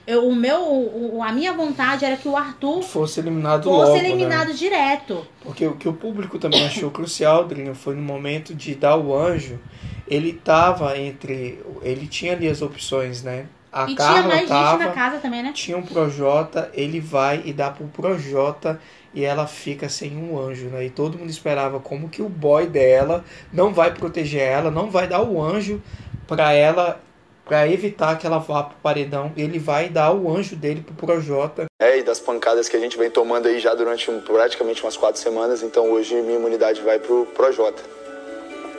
[SPEAKER 3] Eu, o meu, o- a minha vontade era que o Arthur
[SPEAKER 1] Fosse eliminado
[SPEAKER 3] fosse
[SPEAKER 1] logo,
[SPEAKER 3] eliminado
[SPEAKER 1] né?
[SPEAKER 3] direto.
[SPEAKER 1] Porque o que o público também achou crucial, Drinho, foi no momento de dar o anjo, ele tava entre. Ele tinha ali as opções, né? A
[SPEAKER 3] e
[SPEAKER 1] Carla
[SPEAKER 3] tinha mais
[SPEAKER 1] tava,
[SPEAKER 3] gente na casa também, né?
[SPEAKER 1] tinha um Projota, ele vai e dá pro Projota e ela fica sem um anjo, né? E todo mundo esperava como que o boy dela não vai proteger ela, não vai dar o anjo pra ela, pra evitar que ela vá pro paredão. Ele vai dar o anjo dele pro Projota.
[SPEAKER 2] É, e das pancadas que a gente vem tomando aí já durante um- praticamente umas quatro semanas, então hoje minha imunidade vai pro Projota.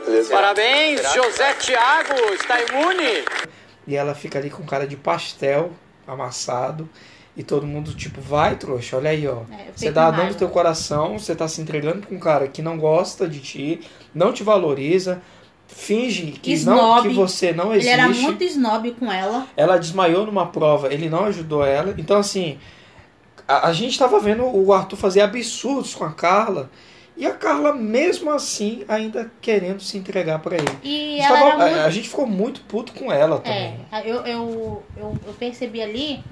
[SPEAKER 2] Beleza?
[SPEAKER 4] Parabéns, José Thiago, está imune.
[SPEAKER 1] E ela fica ali com cara de pastel amassado. E todo mundo, tipo, vai, trouxa, olha aí, ó.
[SPEAKER 3] É,
[SPEAKER 1] você dá
[SPEAKER 3] raiva.
[SPEAKER 1] do teu coração, você tá se entregando pra um cara que não gosta de ti, não te valoriza, finge que, não,
[SPEAKER 3] Snob.
[SPEAKER 1] que você não
[SPEAKER 3] Ele
[SPEAKER 1] existe.
[SPEAKER 3] era muito snob com ela.
[SPEAKER 1] Ela desmaiou numa prova, ele não ajudou ela. Então, assim, a, a gente tava vendo o Arthur fazer absurdos com a Carla. E a Carla, mesmo assim, ainda querendo se entregar pra ele.
[SPEAKER 3] E
[SPEAKER 1] a, gente tava-
[SPEAKER 3] muito-
[SPEAKER 1] a gente ficou muito puto com ela também.
[SPEAKER 3] É, eu, eu, eu, eu percebi ali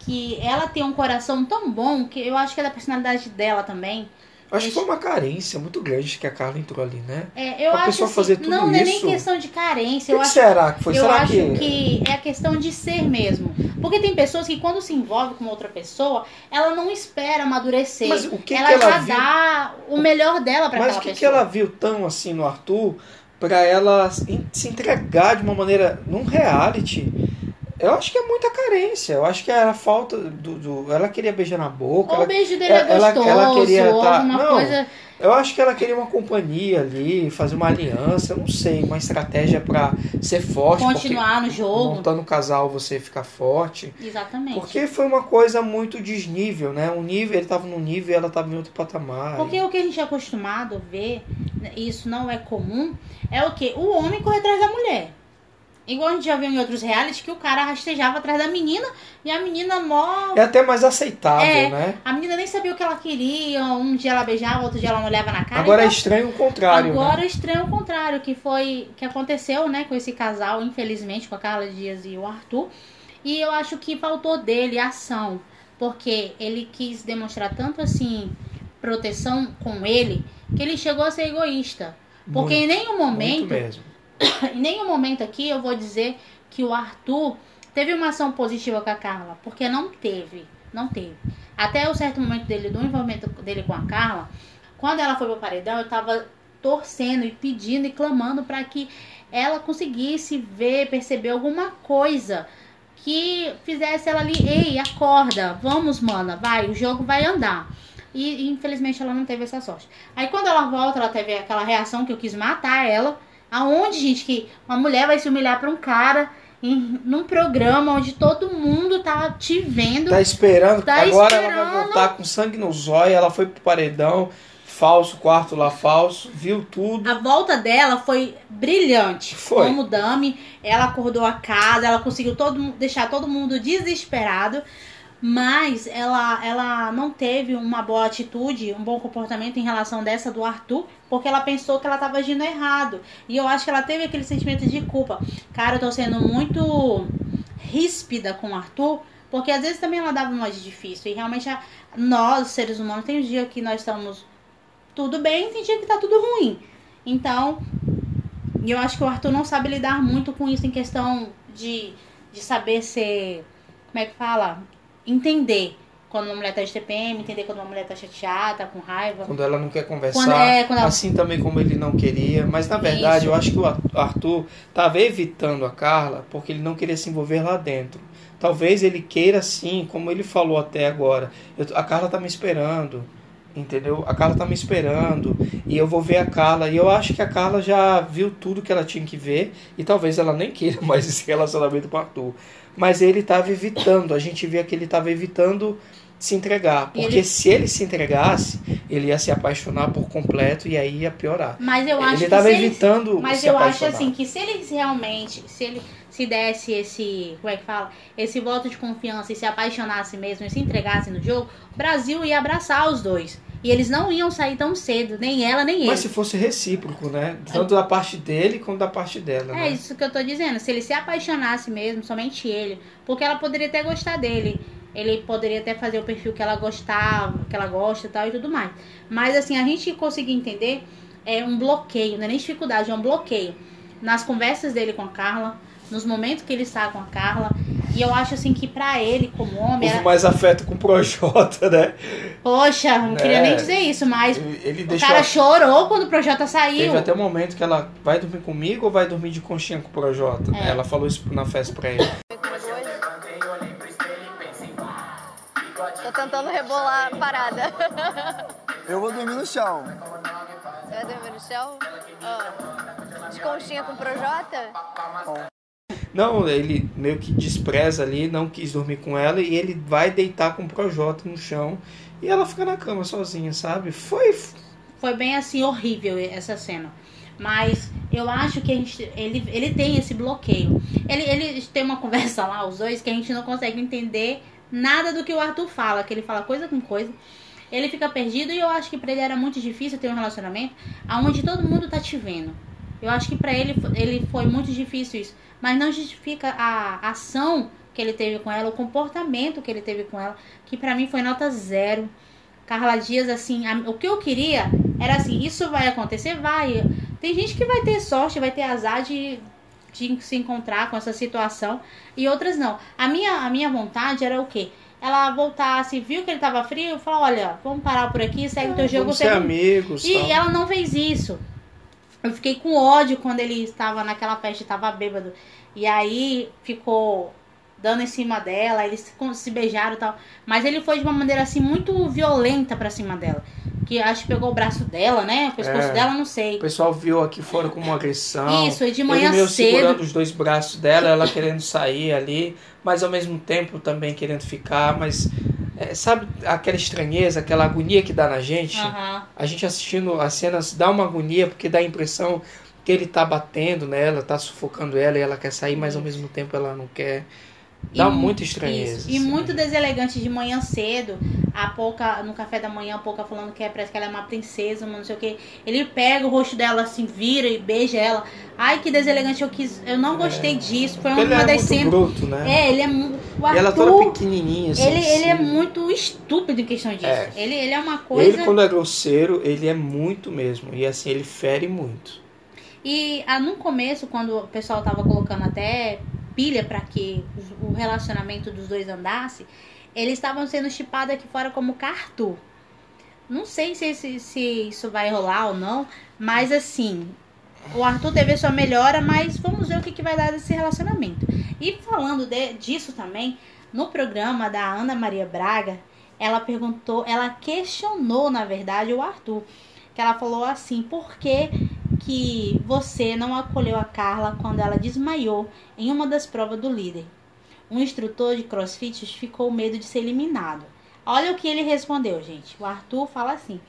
[SPEAKER 3] que ela tem um coração tão bom que eu acho que é da personalidade dela também.
[SPEAKER 1] Acho que foi uma carência muito grande que a Carla entrou ali, né?
[SPEAKER 3] É, eu
[SPEAKER 1] Pra
[SPEAKER 3] acho
[SPEAKER 1] pessoa
[SPEAKER 3] assim,
[SPEAKER 1] fazer tudo
[SPEAKER 3] não, não é nem
[SPEAKER 1] isso.
[SPEAKER 3] questão de carência.
[SPEAKER 1] Que
[SPEAKER 3] eu
[SPEAKER 1] que
[SPEAKER 3] acho,
[SPEAKER 1] será que foi?
[SPEAKER 3] Eu
[SPEAKER 1] Será
[SPEAKER 3] acho
[SPEAKER 1] que-
[SPEAKER 3] que... é a questão de ser mesmo. Porque tem pessoas que quando se envolve com outra pessoa, ela não espera amadurecer.
[SPEAKER 1] Mas o que
[SPEAKER 3] ela
[SPEAKER 1] que ela
[SPEAKER 3] já
[SPEAKER 1] viu?
[SPEAKER 3] dá o melhor dela pra
[SPEAKER 1] Mas
[SPEAKER 3] aquela
[SPEAKER 1] o que,
[SPEAKER 3] pessoa.
[SPEAKER 1] que ela viu tão assim no Arthur pra ela se entregar de uma maneira num reality. Eu acho que é muita carência. Eu acho que era falta do. do ela queria beijar na boca.
[SPEAKER 3] Ou
[SPEAKER 1] ela,
[SPEAKER 3] o beijo dele
[SPEAKER 1] ela,
[SPEAKER 3] é gostoso,
[SPEAKER 1] ela, ela queria tá, não,
[SPEAKER 3] coisa.
[SPEAKER 1] Eu acho que ela queria uma companhia ali, fazer uma aliança, eu não sei, uma estratégia pra ser forte.
[SPEAKER 3] Continuar no jogo.
[SPEAKER 1] Montando o casal você ficar forte.
[SPEAKER 3] Exatamente.
[SPEAKER 1] Porque foi uma coisa muito desnível, né? Um nível, ele tava num nível e ela tava em outro patamar.
[SPEAKER 3] Porque o que a gente é acostumado a ver, né, e isso não é comum, é o que? O homem corre atrás da mulher. Igual a gente já viu em outros realities que o cara rastejava atrás da menina e a menina mó.
[SPEAKER 1] É até mais aceitável,
[SPEAKER 3] É,
[SPEAKER 1] né?
[SPEAKER 3] A menina nem sabia o que ela queria. Um dia ela beijava, outro dia ela não olhava na cara.
[SPEAKER 1] Agora é
[SPEAKER 3] Então,
[SPEAKER 1] estranho o contrário,
[SPEAKER 3] Agora
[SPEAKER 1] né?
[SPEAKER 3] é estranho o contrário, que foi que aconteceu, né, com esse casal, infelizmente, com a Carla Dias e o Arthur. E eu acho que faltou dele ação, porque ele quis demonstrar tanto assim proteção com ele, que ele chegou a ser egoísta. Porque em
[SPEAKER 1] Muito,
[SPEAKER 3] nenhum momento
[SPEAKER 1] Muito mesmo.
[SPEAKER 3] em nenhum momento aqui eu vou dizer que o Arthur teve uma ação positiva com a Carla, porque não teve, não teve. Até o certo momento dele, do envolvimento dele com a Carla, quando ela foi pro paredão, eu tava torcendo e pedindo e clamando para que ela conseguisse ver, perceber alguma coisa que fizesse ela ali, ei, acorda, vamos, mana, vai, o jogo vai andar. E infelizmente ela não teve essa sorte. Aí quando ela volta, ela teve aquela reação que eu quis matar ela. Aonde, gente, que uma mulher vai se humilhar pra um cara em, num programa onde todo mundo tá te vendo.
[SPEAKER 1] Tá esperando.
[SPEAKER 3] Tá
[SPEAKER 1] Agora ela vai
[SPEAKER 3] esperando.
[SPEAKER 1] voltar com sangue no zóio. Ela foi pro paredão. Falso, quarto lá falso. Viu tudo.
[SPEAKER 3] A volta dela foi brilhante.
[SPEAKER 1] Foi.
[SPEAKER 3] Como dame, ela acordou a casa, ela conseguiu todo, deixar todo mundo desesperado. Mas ela, ela não teve uma boa atitude, um bom comportamento em relação dessa do Arthur, porque ela pensou que ela estava agindo errado. E eu acho que ela teve aquele sentimento de culpa. Cara, eu tô sendo muito ríspida com o Arthur, porque às vezes também ela dava um de difícil. E realmente a- nós, seres humanos, tem um dia que nós estamos tudo bem, tem dia que tá tudo ruim. Então, eu acho que o Arthur não sabe lidar muito com isso em questão de, de saber ser. Como é que fala? Entender quando uma mulher tá de TPM, entender quando uma mulher tá chateada, tá com raiva.
[SPEAKER 1] Quando ela não quer conversar.
[SPEAKER 3] Quando- é, quando ela-
[SPEAKER 1] Assim também como ele não queria. Mas na verdade
[SPEAKER 3] Isso.
[SPEAKER 1] eu acho que o Arthur tava evitando a Carla porque ele não queria se envolver lá dentro. Talvez ele queira sim, como ele falou até agora. Eu- a Carla tá me esperando. Entendeu? A Carla tá me esperando e eu vou ver a Carla. E eu acho que a Carla já viu tudo que ela tinha que ver e talvez ela nem queira mais esse relacionamento com o Arthur. Mas ele tava evitando, a gente via que ele tava evitando se entregar. Porque
[SPEAKER 3] ele-
[SPEAKER 1] se ele se entregasse, ele ia se apaixonar por completo e aí ia piorar.
[SPEAKER 3] Mas eu
[SPEAKER 1] Ele
[SPEAKER 3] acho que
[SPEAKER 1] tava
[SPEAKER 3] se ele-
[SPEAKER 1] evitando
[SPEAKER 3] Mas
[SPEAKER 1] se
[SPEAKER 3] eu acho
[SPEAKER 1] apaixonar.
[SPEAKER 3] assim que se ele realmente, se ele se desse esse, como é que fala, esse voto de confiança e se apaixonasse mesmo e se entregasse no jogo, o Brasil ia abraçar os dois. E eles não iam sair tão cedo, nem ela nem ele.
[SPEAKER 1] Mas se fosse recíproco, né? Tanto da parte dele quanto da parte dela.
[SPEAKER 3] É
[SPEAKER 1] né?
[SPEAKER 3] isso que eu tô dizendo. Se ele se apaixonasse mesmo, somente ele, porque ela poderia até gostar dele. Ele poderia até fazer o perfil que ela gostava, que ela gosta e tal e tudo mais. Mas assim, a gente conseguir entender é um bloqueio, não é nem dificuldade, é um bloqueio. Nas conversas dele com a Carla, nos momentos que ele está com a Carla. E eu acho assim que pra ele, como homem,
[SPEAKER 1] Houve
[SPEAKER 3] era...
[SPEAKER 1] mais afeto com o Projota, né?
[SPEAKER 3] poxa, não queria
[SPEAKER 1] É.
[SPEAKER 3] nem dizer isso, mas
[SPEAKER 1] Ele, ele
[SPEAKER 3] o
[SPEAKER 1] deixou.
[SPEAKER 3] cara chorou quando o Projota saiu.
[SPEAKER 1] Teve até um momento que ela vai dormir comigo ou vai dormir de conchinha com o Projota?
[SPEAKER 3] É.
[SPEAKER 1] Ela falou isso na festa pra ele.
[SPEAKER 11] Tô tentando rebolar a parada.
[SPEAKER 2] Eu vou dormir no chão.
[SPEAKER 11] Você vai dormir no chão? Ah. De conchinha com projota?
[SPEAKER 1] Não, ele meio que despreza ali, não quis dormir com ela e ele vai deitar com o Projota no chão e ela fica na cama sozinha, sabe? Foi.
[SPEAKER 3] Foi bem assim, horrível essa cena. Mas eu acho que a gente, ele, ele tem esse bloqueio. Ele, ele tem uma conversa lá, os dois, que a gente não consegue entender nada do que o Arthur fala, que ele fala coisa com coisa. Ele fica perdido e eu acho que pra ele era muito difícil ter um relacionamento onde todo mundo tá te vendo. Eu acho que pra ele, ele foi muito difícil isso. Mas não justifica a ação que ele teve com ela, o comportamento que ele teve com ela, que pra mim foi nota zero. Carla Dias, assim, a- o que eu queria era assim, isso vai acontecer? Vai. Tem gente que vai ter sorte, vai ter azar de, de se encontrar com essa situação e outras não. A minha, a minha vontade era o quê? Ela voltasse, viu que ele tava frio, falou, olha, vamos parar por aqui, segue o teu jogo.
[SPEAKER 1] Vamos ser amigos.
[SPEAKER 3] E
[SPEAKER 1] tal.
[SPEAKER 3] ela não fez isso. Eu fiquei com ódio quando ele estava naquela festa, estava bêbado. E aí ficou dando em cima dela, eles se- beijaram e tal. Mas ele foi de uma maneira assim muito violenta pra cima dela. Que acho que pegou o braço dela, né? O pescoço
[SPEAKER 1] É.
[SPEAKER 3] dela, não sei.
[SPEAKER 1] O pessoal viu aqui fora como uma agressão.
[SPEAKER 3] Isso, e de manhã
[SPEAKER 1] Ele meio
[SPEAKER 3] cedo-
[SPEAKER 1] segurando os dois braços dela, ela querendo sair ali, mas ao mesmo tempo também querendo ficar, mas é, sabe aquela estranheza, aquela agonia que dá na gente?
[SPEAKER 3] Aham.
[SPEAKER 1] A gente assistindo as cenas dá uma agonia porque dá a impressão que ele tá batendo nela, tá sufocando ela e ela quer sair, mas ao mesmo tempo ela não quer. Dá
[SPEAKER 3] E mu-
[SPEAKER 1] muita estranheza.
[SPEAKER 3] isso. E
[SPEAKER 1] assim.
[SPEAKER 3] muito deselegante de manhã cedo. A pouca, no café da manhã, a pouca falando que é, parece que ela é uma princesa, mas não sei o que. Ele pega o rosto dela assim, vira e beija ela. Ai, que deselegante, eu quis. Eu não gostei disso. Foi uma
[SPEAKER 1] Ele é
[SPEAKER 3] das
[SPEAKER 1] muito
[SPEAKER 3] cenas.
[SPEAKER 1] bruto, né?
[SPEAKER 3] É, ele é muito.
[SPEAKER 1] E ela
[SPEAKER 3] Arthur,
[SPEAKER 1] toda pequenininha, assim.
[SPEAKER 3] ele, ele é
[SPEAKER 1] assim.
[SPEAKER 3] muito estúpido em questão disso.
[SPEAKER 1] É.
[SPEAKER 3] Ele, ele é uma coisa.
[SPEAKER 1] Ele, quando é grosseiro, ele é muito mesmo. E assim, ele fere muito.
[SPEAKER 3] E ah, no começo, quando o pessoal tava colocando até pilha para que o relacionamento dos dois andasse, eles estavam sendo chipados aqui fora como Cartu. Não sei se, se, se isso vai rolar ou não, mas assim, o Arthur teve sua melhora, mas vamos ver o que, que vai dar desse relacionamento. E falando de- disso também, no programa da Ana Maria Braga, ela perguntou, ela questionou, na verdade, o Arthur. Que ela falou assim, por que, que você não acolheu a Carla quando ela desmaiou em uma das provas do líder? Um instrutor de crossfit ficou medo de ser eliminado. Olha o que ele respondeu, gente. O Arthur fala assim: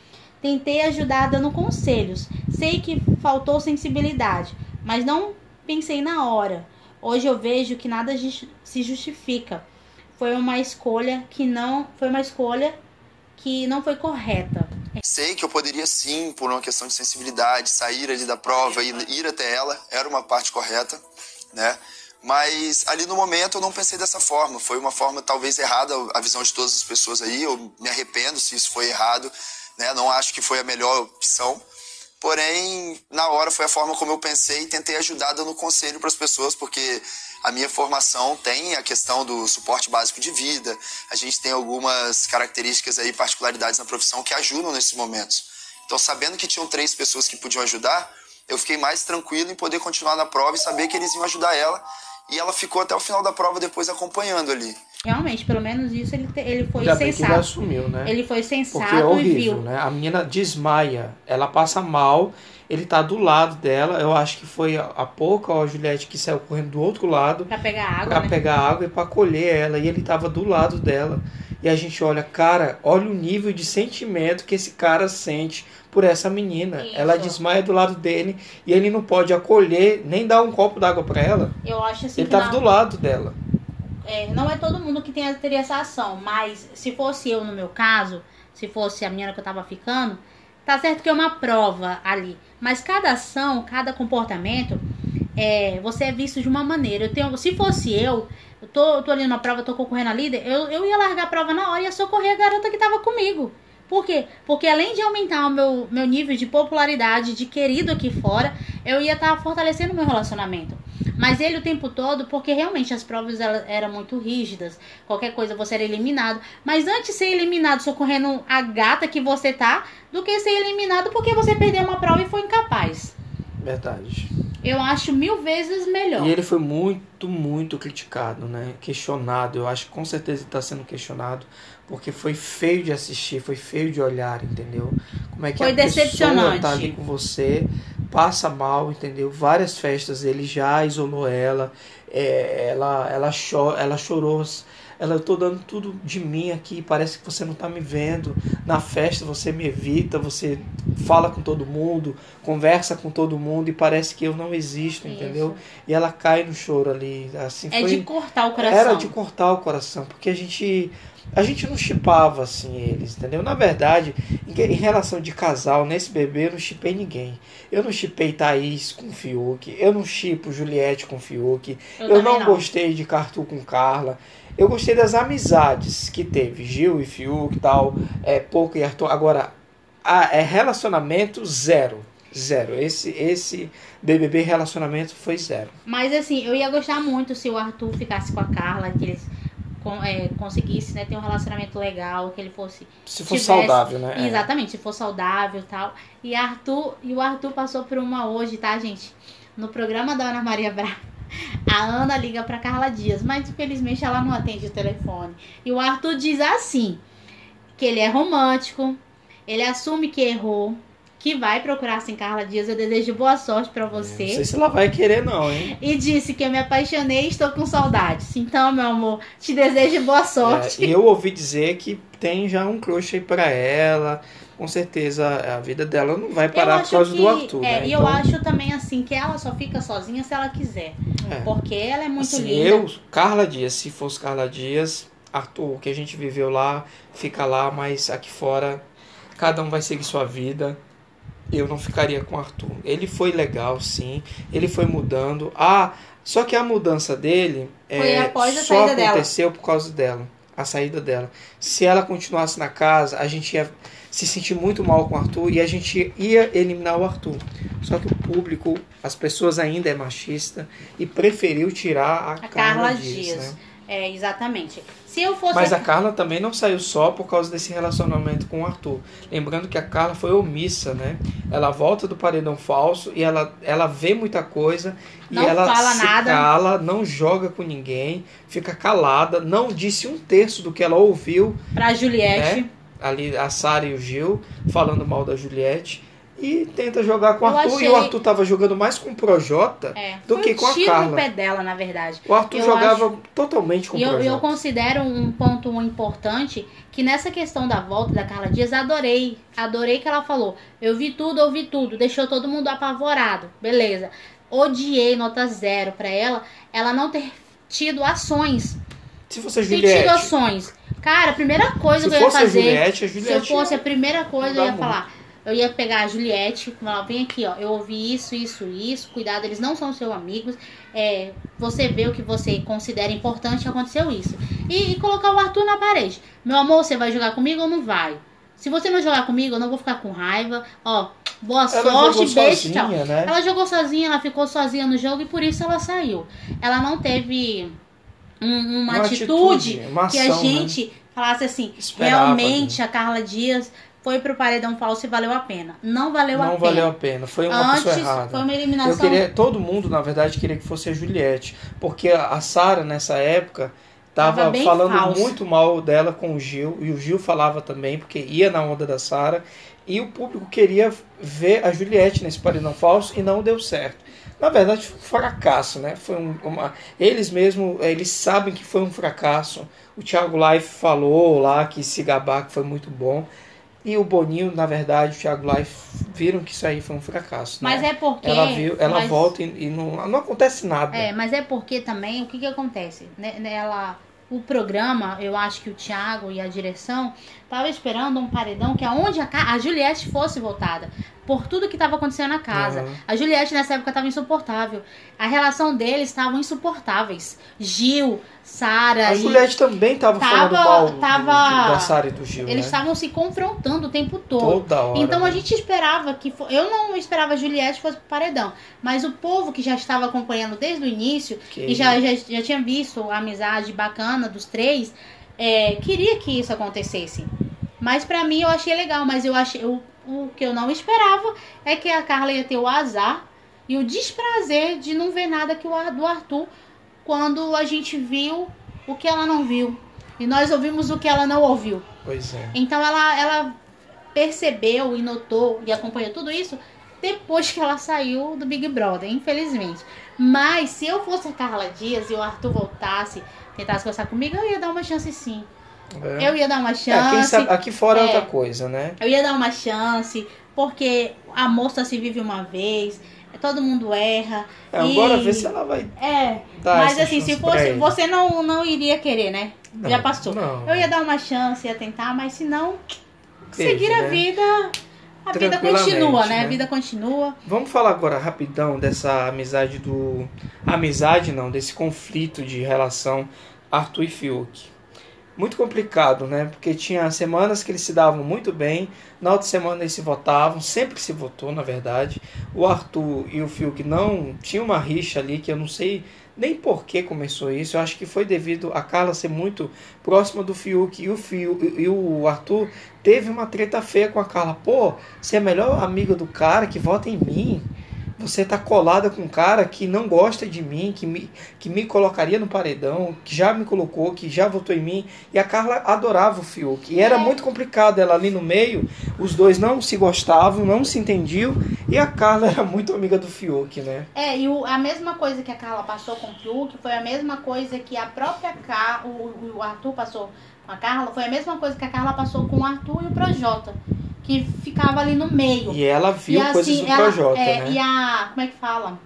[SPEAKER 3] Tentei ajudar dando conselhos. Sei que faltou sensibilidade, mas não pensei na hora. Hoje eu vejo que nada se justifica. Foi uma escolha que não foi uma escolha que não foi correta.
[SPEAKER 2] Sei que eu poderia sim, por uma questão de sensibilidade, sair ali da prova e ir até ela, era uma parte correta, né? Mas ali no momento eu não pensei dessa forma. Foi uma forma talvez errada a visão de todas as pessoas aí. Eu me arrependo se isso foi errado, né? Não acho que foi a melhor opção. Porém, na hora foi a forma como eu pensei e tentei ajudar dando conselho para as pessoas, porque a minha formação tem a questão do suporte básico de vida. A gente tem algumas características aí, particularidades na profissão que ajudam nesses momentos. Então, sabendo que tinham três pessoas que podiam ajudar, eu fiquei mais tranquilo em poder continuar na prova e saber que eles iam ajudar ela. E ela ficou até o final da prova depois acompanhando ali.
[SPEAKER 3] Realmente, pelo menos isso ele, te- ele foi
[SPEAKER 1] Ainda bem que ele
[SPEAKER 3] sensato.
[SPEAKER 1] assumiu, né?
[SPEAKER 3] Ele foi sensato
[SPEAKER 1] Porque é
[SPEAKER 3] e
[SPEAKER 1] horrível,
[SPEAKER 3] viu.
[SPEAKER 1] né? A menina desmaia, ela passa mal, ele tá do lado dela. Eu acho que foi a pouca ou a Juliette que saiu correndo do outro lado
[SPEAKER 3] Pra pegar água,
[SPEAKER 1] pra
[SPEAKER 3] né?
[SPEAKER 1] pegar água e pra colher ela. E ele tava do lado dela. E a gente olha, cara, olha o nível de sentimento que esse cara sente por essa menina.
[SPEAKER 3] Isso.
[SPEAKER 1] Ela desmaia do lado dele e ele não pode acolher, nem dar um copo d'água pra ela.
[SPEAKER 3] Eu acho assim
[SPEAKER 1] Ele tava
[SPEAKER 3] na-
[SPEAKER 1] do lado dela.
[SPEAKER 3] É, não é todo mundo que tem, teria essa ação, mas se fosse eu no meu caso, se fosse a menina que eu tava ficando, tá certo que é uma prova ali. Mas cada ação, cada comportamento, é, você é visto de uma maneira. Eu tenho, se fosse eu, eu tô, tô ali na prova, tô concorrendo a líder, eu, eu ia largar a prova na hora e ia socorrer a garota que tava comigo. Por quê? Porque além de aumentar o meu, meu nível de popularidade, de querido aqui fora, eu ia estar fortalecendo o meu relacionamento. Mas ele o tempo todo, porque realmente as provas eram muito rígidas, qualquer coisa você era eliminado. Mas antes de ser eliminado socorrendo a gata que você tá, do que ser eliminado porque você perdeu uma prova e foi incapaz.
[SPEAKER 1] Verdade.
[SPEAKER 3] Eu acho mil vezes melhor.
[SPEAKER 1] E ele foi muito, muito criticado, né? Questionado. Eu acho que com certeza ele está sendo questionado. Porque foi feio de assistir, foi feio de olhar, entendeu? Como é que
[SPEAKER 3] Foi
[SPEAKER 1] a pessoa tá ali com você, passa mal, entendeu? Várias festas ele já isolou ela, é, ela, ela, cho ela chorou. Ela, eu tô dando tudo de mim aqui, parece que você não tá me vendo. Na festa você me evita, você fala com todo mundo, conversa com todo mundo e parece que eu não existo, entendeu? E ela cai no choro ali, assim,
[SPEAKER 3] É
[SPEAKER 1] foi-
[SPEAKER 3] de cortar o coração.
[SPEAKER 1] Era de cortar o coração, porque a gente a gente não chipava assim eles, entendeu? Na verdade, em, relação de casal, nesse bebê eu não chipei ninguém. Eu não chipei Thaís com Fiuk, eu não chipo Juliette com Fiuk,
[SPEAKER 3] Eu
[SPEAKER 1] eu, não,
[SPEAKER 3] não.
[SPEAKER 1] gostei de Cartu com Carla. Eu gostei das amizades que teve, Gil e Fiuk e tal, é, Pouco e Arthur. Agora, a, é relacionamento zero. Zero. Esse, esse BBB relacionamento foi zero.
[SPEAKER 3] Mas assim, eu ia gostar muito se o Arthur ficasse com a Carla, que eles com- é, conseguisse né, ter um relacionamento legal, que ele fosse.
[SPEAKER 1] Se fosse saudável, né? É.
[SPEAKER 3] Exatamente, se for saudável e tal. E, Arthur, e o Arthur passou por uma hoje, tá, gente? No programa da Ana Maria Braga. A Ana liga pra Carla Dias, mas infelizmente ela não atende o telefone. E o Arthur diz assim: que ele é romântico, ele assume que errou, que vai procurar sem Carla Dias. Eu desejo boa sorte pra você.
[SPEAKER 1] Não sei se ela vai querer, não, hein?
[SPEAKER 3] E disse que eu me apaixonei e estou com saudades. Então, meu amor, te desejo boa sorte.
[SPEAKER 1] É, eu ouvi dizer que tem já um crush aí pra ela. Com certeza a vida dela não vai parar por causa
[SPEAKER 3] que-
[SPEAKER 1] do Arthur.
[SPEAKER 3] É,
[SPEAKER 1] né?
[SPEAKER 3] e eu acho também assim que ela só fica sozinha se ela quiser.
[SPEAKER 1] É.
[SPEAKER 3] Porque ela é muito
[SPEAKER 1] assim,
[SPEAKER 3] linda.
[SPEAKER 1] eu, Carla Dias, se fosse Carla Dias, Arthur, o que a gente viveu lá, fica lá, mas aqui fora, cada um vai seguir sua vida. Eu não ficaria com o Arthur. Ele foi legal, sim. Ele foi mudando. Ah, só que a mudança dele é,
[SPEAKER 3] após a
[SPEAKER 1] só
[SPEAKER 3] saída dela.
[SPEAKER 1] aconteceu por causa dela. A saída dela. Se ela continuasse na casa, a gente ia se sentir muito mal com o Arthur e a gente ia eliminar o Arthur. Só que o público, as pessoas ainda é machista e preferiu tirar a,
[SPEAKER 3] A Carla Dias.
[SPEAKER 1] né?
[SPEAKER 3] É, exatamente. Se eu fosse.
[SPEAKER 1] Mas a Carla também não saiu só por causa desse relacionamento com o Arthur. Lembrando que a Carla foi omissa, né? Ela volta do paredão falso e ela, ela vê muita coisa e
[SPEAKER 3] Não
[SPEAKER 1] ela
[SPEAKER 3] fala
[SPEAKER 1] se
[SPEAKER 3] nada.
[SPEAKER 1] cala, não joga com ninguém, fica calada, não disse um terço do que ela ouviu.
[SPEAKER 3] Pra Juliette.
[SPEAKER 1] né? Ali a Sara e o Gil falando mal da Juliette. E tenta jogar com o
[SPEAKER 3] Eu
[SPEAKER 1] Arthur.
[SPEAKER 3] achei-
[SPEAKER 1] E o Arthur tava jogando mais com o Projota
[SPEAKER 3] É,
[SPEAKER 1] do que
[SPEAKER 3] um
[SPEAKER 1] com a Carla.
[SPEAKER 3] no pé dela, na verdade.
[SPEAKER 1] O Arthur
[SPEAKER 3] Eu
[SPEAKER 1] jogava
[SPEAKER 3] acho-
[SPEAKER 1] totalmente com o
[SPEAKER 3] eu,
[SPEAKER 1] Projota.
[SPEAKER 3] eu considero um ponto importante que nessa questão da volta da Carla Dias, adorei. Adorei que ela falou. Eu vi tudo, ouvi tudo. Deixou todo mundo apavorado. Beleza. Odiei, nota zero pra ela. Ela não ter tido ações.
[SPEAKER 1] Se
[SPEAKER 3] Ter
[SPEAKER 1] Juliette.
[SPEAKER 3] tido ações. Cara, a primeira coisa
[SPEAKER 1] Se
[SPEAKER 3] que eu ia
[SPEAKER 1] fosse a
[SPEAKER 3] fazer.
[SPEAKER 1] Juliette, a
[SPEAKER 3] se eu
[SPEAKER 1] Juliette
[SPEAKER 3] fosse a primeira coisa, eu ia
[SPEAKER 1] muito.
[SPEAKER 3] falar. Eu ia pegar a Juliette, falar, vem aqui, ó. Eu ouvi isso, isso, isso. Cuidado, eles não são seus amigos. É, você vê o que você considera importante, aconteceu isso. E, e colocar o Arthur na parede. Meu amor, você vai jogar comigo ou não vai? Se você não jogar comigo, eu não vou ficar com raiva. Ó, boa
[SPEAKER 1] Ela
[SPEAKER 3] sorte,
[SPEAKER 1] jogou
[SPEAKER 3] beijo,
[SPEAKER 1] sozinha,
[SPEAKER 3] tchau.
[SPEAKER 1] né?
[SPEAKER 3] Ela jogou sozinha, ela ficou sozinha no jogo e por isso ela saiu. Ela não teve um- uma,
[SPEAKER 1] Uma
[SPEAKER 3] atitude,
[SPEAKER 1] atitude, uma
[SPEAKER 3] que a
[SPEAKER 1] ação, né?
[SPEAKER 3] gente falasse assim,
[SPEAKER 1] Esperava,
[SPEAKER 3] realmente a Carla Dias foi pro paredão falso e valeu a pena. Não valeu a
[SPEAKER 1] não
[SPEAKER 3] pena.
[SPEAKER 1] valeu a pena. Foi uma
[SPEAKER 3] Antes,
[SPEAKER 1] pessoa errada.
[SPEAKER 3] foi uma eliminação-
[SPEAKER 1] Eu queria, todo mundo, na verdade, queria que fosse a Juliette. Porque a a Sara, nessa época,
[SPEAKER 3] Tava
[SPEAKER 1] tava falando
[SPEAKER 3] falsa.
[SPEAKER 1] muito mal dela com o Gil. E o Gil falava também, porque ia na onda da Sara. E o público queria ver a Juliette nesse paredão falso e não deu certo. Na verdade, foi um fracasso, né? Foi um- uma... Eles mesmo, eles sabem que foi um fracasso. O Thiago Life falou lá que se gabar que foi muito bom. E o Boninho, na verdade, o Thiago Life viram que isso aí foi um fracasso.
[SPEAKER 3] Mas
[SPEAKER 1] né?
[SPEAKER 3] é porque-
[SPEAKER 1] Ela viu, ela
[SPEAKER 3] mas-
[SPEAKER 1] volta e, e não, não acontece nada.
[SPEAKER 3] É, mas é porque também, o que que acontece? Né, né, Ela, o programa, eu acho que o Thiago e a direção tava esperando um paredão que aonde a, Ca- a Juliette fosse voltada. Por tudo que estava acontecendo na casa.
[SPEAKER 1] Aham.
[SPEAKER 3] A Juliette nessa época estava insuportável. A relação deles estavam insuportáveis. Gil, Sara
[SPEAKER 1] A
[SPEAKER 3] e-
[SPEAKER 1] Juliette também tava, falando mal do-
[SPEAKER 3] tava-
[SPEAKER 1] do- da Sara e do Gil,
[SPEAKER 3] Eles
[SPEAKER 1] né?
[SPEAKER 3] estavam se confrontando o tempo todo.
[SPEAKER 1] Toda hora,
[SPEAKER 3] Então a
[SPEAKER 1] né?
[SPEAKER 3] gente esperava que. Eu não esperava a Juliette fosse pro paredão. Mas o povo que já estava acompanhando desde o início
[SPEAKER 1] Que-
[SPEAKER 3] e já, já, já tinha visto a amizade bacana dos três, é, queria que isso acontecesse. Mas pra mim eu achei legal. Mas eu achei. O, o que eu não esperava é que a Carla ia ter o azar e o desprazer de não ver nada que o, Ar- do Arthur quando a gente viu o que ela não viu. E nós ouvimos o que ela não ouviu.
[SPEAKER 1] Pois é.
[SPEAKER 3] Então ela, ela percebeu e notou e acompanhou tudo isso depois que ela saiu do Big Brother, infelizmente. Mas se eu fosse a Carla Dias e o Arthur voltasse, tentasse conversar comigo, eu ia dar uma chance sim.
[SPEAKER 1] É.
[SPEAKER 3] Eu ia dar uma
[SPEAKER 1] É,
[SPEAKER 3] chance.
[SPEAKER 1] sabe- aqui fora é,
[SPEAKER 3] É.
[SPEAKER 1] outra coisa, né?
[SPEAKER 3] Eu ia dar uma chance, porque a moça se vive uma vez, todo mundo erra.
[SPEAKER 1] É,
[SPEAKER 3] e-
[SPEAKER 1] agora ver se ela vai
[SPEAKER 3] É, mas assim, se fosse. Você não, não iria querer, né?
[SPEAKER 1] Não,
[SPEAKER 3] Já passou.
[SPEAKER 1] não.
[SPEAKER 3] Eu ia dar uma chance, ia tentar, mas se não, seguir a
[SPEAKER 1] né?
[SPEAKER 3] vida. A vida continua, né?
[SPEAKER 1] né?
[SPEAKER 3] A vida continua.
[SPEAKER 1] Vamos falar agora rapidão dessa amizade do. Amizade não, desse conflito de relação Arthur e Fiuk. Muito complicado, né? Porque tinha semanas que eles se davam muito bem, na outra semana eles se votavam, sempre se votou, na verdade. O Arthur e o Fiuk não tinha uma rixa ali que eu não sei nem por que começou isso. Eu acho que foi devido a Carla ser muito próxima do Fiuk e o Fiuk, e o Arthur teve uma treta feia com a Carla. Pô, você é a melhor amiga do cara que vota em mim. Você tá colada com um cara que não gosta de mim, que me, que me colocaria no paredão, que já me colocou, que já votou em mim. E a Carla adorava o Fiuk. E era
[SPEAKER 3] É.
[SPEAKER 1] muito complicado ela ali no meio. Os dois não se gostavam, não se entendiam. E a Carla era muito amiga do Fiuk, né?
[SPEAKER 3] É, e o- a mesma coisa que a Carla passou com o Fiuk foi a mesma coisa que a própria Car... o, o Arthur passou com a Carla, foi a mesma coisa que a Carla passou com o Arthur e o Projota, que ficava ali no meio.
[SPEAKER 1] E ela viu
[SPEAKER 3] E,
[SPEAKER 1] coisas
[SPEAKER 3] assim,
[SPEAKER 1] do
[SPEAKER 3] ela-
[SPEAKER 1] Projota,
[SPEAKER 3] é,
[SPEAKER 1] né?
[SPEAKER 3] E a. Como é que fala?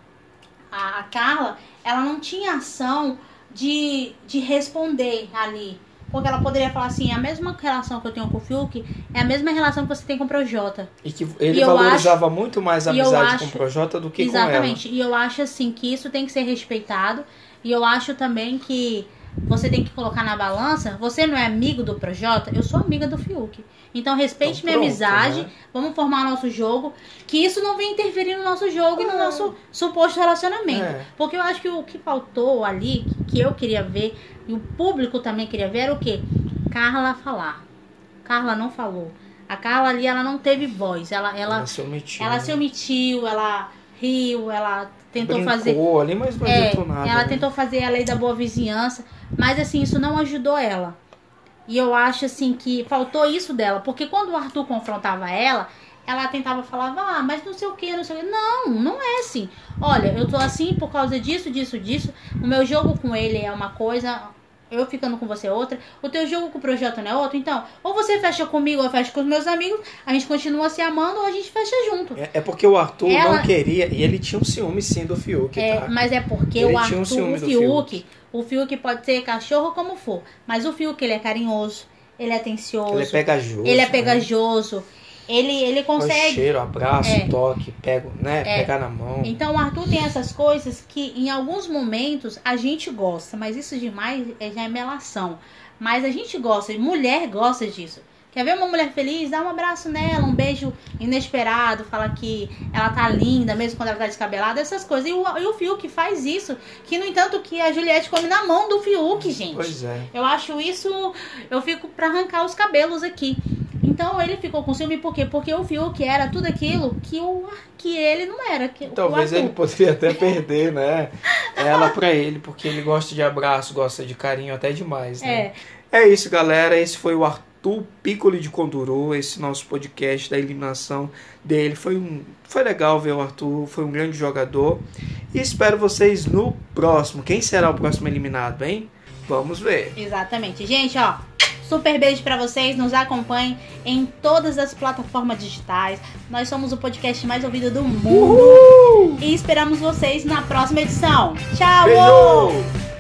[SPEAKER 3] A, a Carla, ela não tinha ação de, de responder ali. Porque ela poderia falar assim, a mesma relação que eu tenho com o Fiuk é a mesma relação que você tem com o Projota.
[SPEAKER 1] E que ele
[SPEAKER 3] E
[SPEAKER 1] valorizava muito mais a amizade
[SPEAKER 3] acho-
[SPEAKER 1] com o Projota do que
[SPEAKER 3] Exatamente. E eu acho assim que isso tem que ser respeitado. E eu acho também que você tem que colocar na balança. Você não é amigo do Projota? Eu sou amiga do Fiuk. Então respeite
[SPEAKER 1] Então,
[SPEAKER 3] minha
[SPEAKER 1] pronto,
[SPEAKER 3] amizade.
[SPEAKER 1] né?
[SPEAKER 3] Vamos formar nosso jogo. Que isso não venha interferir no nosso jogo e no nosso suposto relacionamento.
[SPEAKER 1] É.
[SPEAKER 3] Porque eu acho que o que faltou ali, que eu queria ver, e o público também queria ver, era o quê? Carla falar. Carla não falou. A Carla ali, ela não teve voz. Ela, ela,
[SPEAKER 1] Ela se omitiu,
[SPEAKER 3] Ela
[SPEAKER 1] né?
[SPEAKER 3] se omitiu, ela riu, ela tentou
[SPEAKER 1] Brincou
[SPEAKER 3] fazer.
[SPEAKER 1] ali, mas não
[SPEAKER 3] É,
[SPEAKER 1] nada.
[SPEAKER 3] ela
[SPEAKER 1] né?
[SPEAKER 3] tentou fazer a lei da boa vizinhança, mas assim, isso não ajudou ela. E eu acho assim que faltou isso dela, porque quando o Arthur confrontava ela, ela tentava falar, ah, mas não sei o que, não sei o que. Não, não é assim. Olha, eu tô assim por causa disso, disso, disso. O meu jogo com ele é uma coisa, eu ficando com você é outra. O teu jogo com o projeto não é outro. Então, ou você fecha comigo, ou eu fecho com os meus amigos, a gente continua se amando, ou a gente fecha junto.
[SPEAKER 1] É, é porque o Arthur
[SPEAKER 3] Ela-
[SPEAKER 1] não queria, e ele tinha um ciúme sim do Fiuk,
[SPEAKER 3] É,
[SPEAKER 1] tá?
[SPEAKER 3] mas é porque
[SPEAKER 1] Ele
[SPEAKER 3] o
[SPEAKER 1] tinha um
[SPEAKER 3] Arthur,
[SPEAKER 1] ciúme
[SPEAKER 3] o
[SPEAKER 1] do
[SPEAKER 3] Fiuk, o Fiuk pode ser cachorro como for, mas o Fiuk ele é carinhoso, ele é atencioso,
[SPEAKER 1] Ele é pegajoso,
[SPEAKER 3] ele é
[SPEAKER 1] né?
[SPEAKER 3] Ele ele consegue.
[SPEAKER 1] cheiro, abraço,
[SPEAKER 3] É.
[SPEAKER 1] toque, pego, né?
[SPEAKER 3] É.
[SPEAKER 1] Pegar na mão.
[SPEAKER 3] Então o Arthur tem essas coisas que em alguns momentos a gente gosta, mas isso demais é, já é melação. Mas a gente gosta, mulher gosta disso. Quer ver uma mulher feliz? Dá um abraço nela, um beijo inesperado, fala que ela tá linda, mesmo quando ela tá descabelada, essas coisas. E o, e o Fiuk faz isso. Que, no entanto, que a Juliette come na mão do Fiuk, gente.
[SPEAKER 1] Pois é.
[SPEAKER 3] Eu acho isso. Eu fico pra arrancar os cabelos aqui. Então ele ficou com ciúme por quê? Porque o Fiuk era tudo aquilo que, o, que ele não era. Que,
[SPEAKER 1] Talvez ele poderia até perder, né? Ela pra ele, porque ele gosta de abraço, gosta de carinho até demais, né? É. isso, galera. Esse foi o Arthur Piccoli de Conduru, esse nosso podcast da eliminação dele. Foi, um, foi legal ver o Arthur, foi um grande jogador. E espero vocês no próximo. Quem será o próximo eliminado, hein? Vamos ver.
[SPEAKER 3] Exatamente. Gente, ó. Super beijo pra vocês. Nos acompanhem em todas as plataformas digitais. Nós somos o podcast mais ouvido do mundo. E esperamos vocês na próxima edição. Tchau!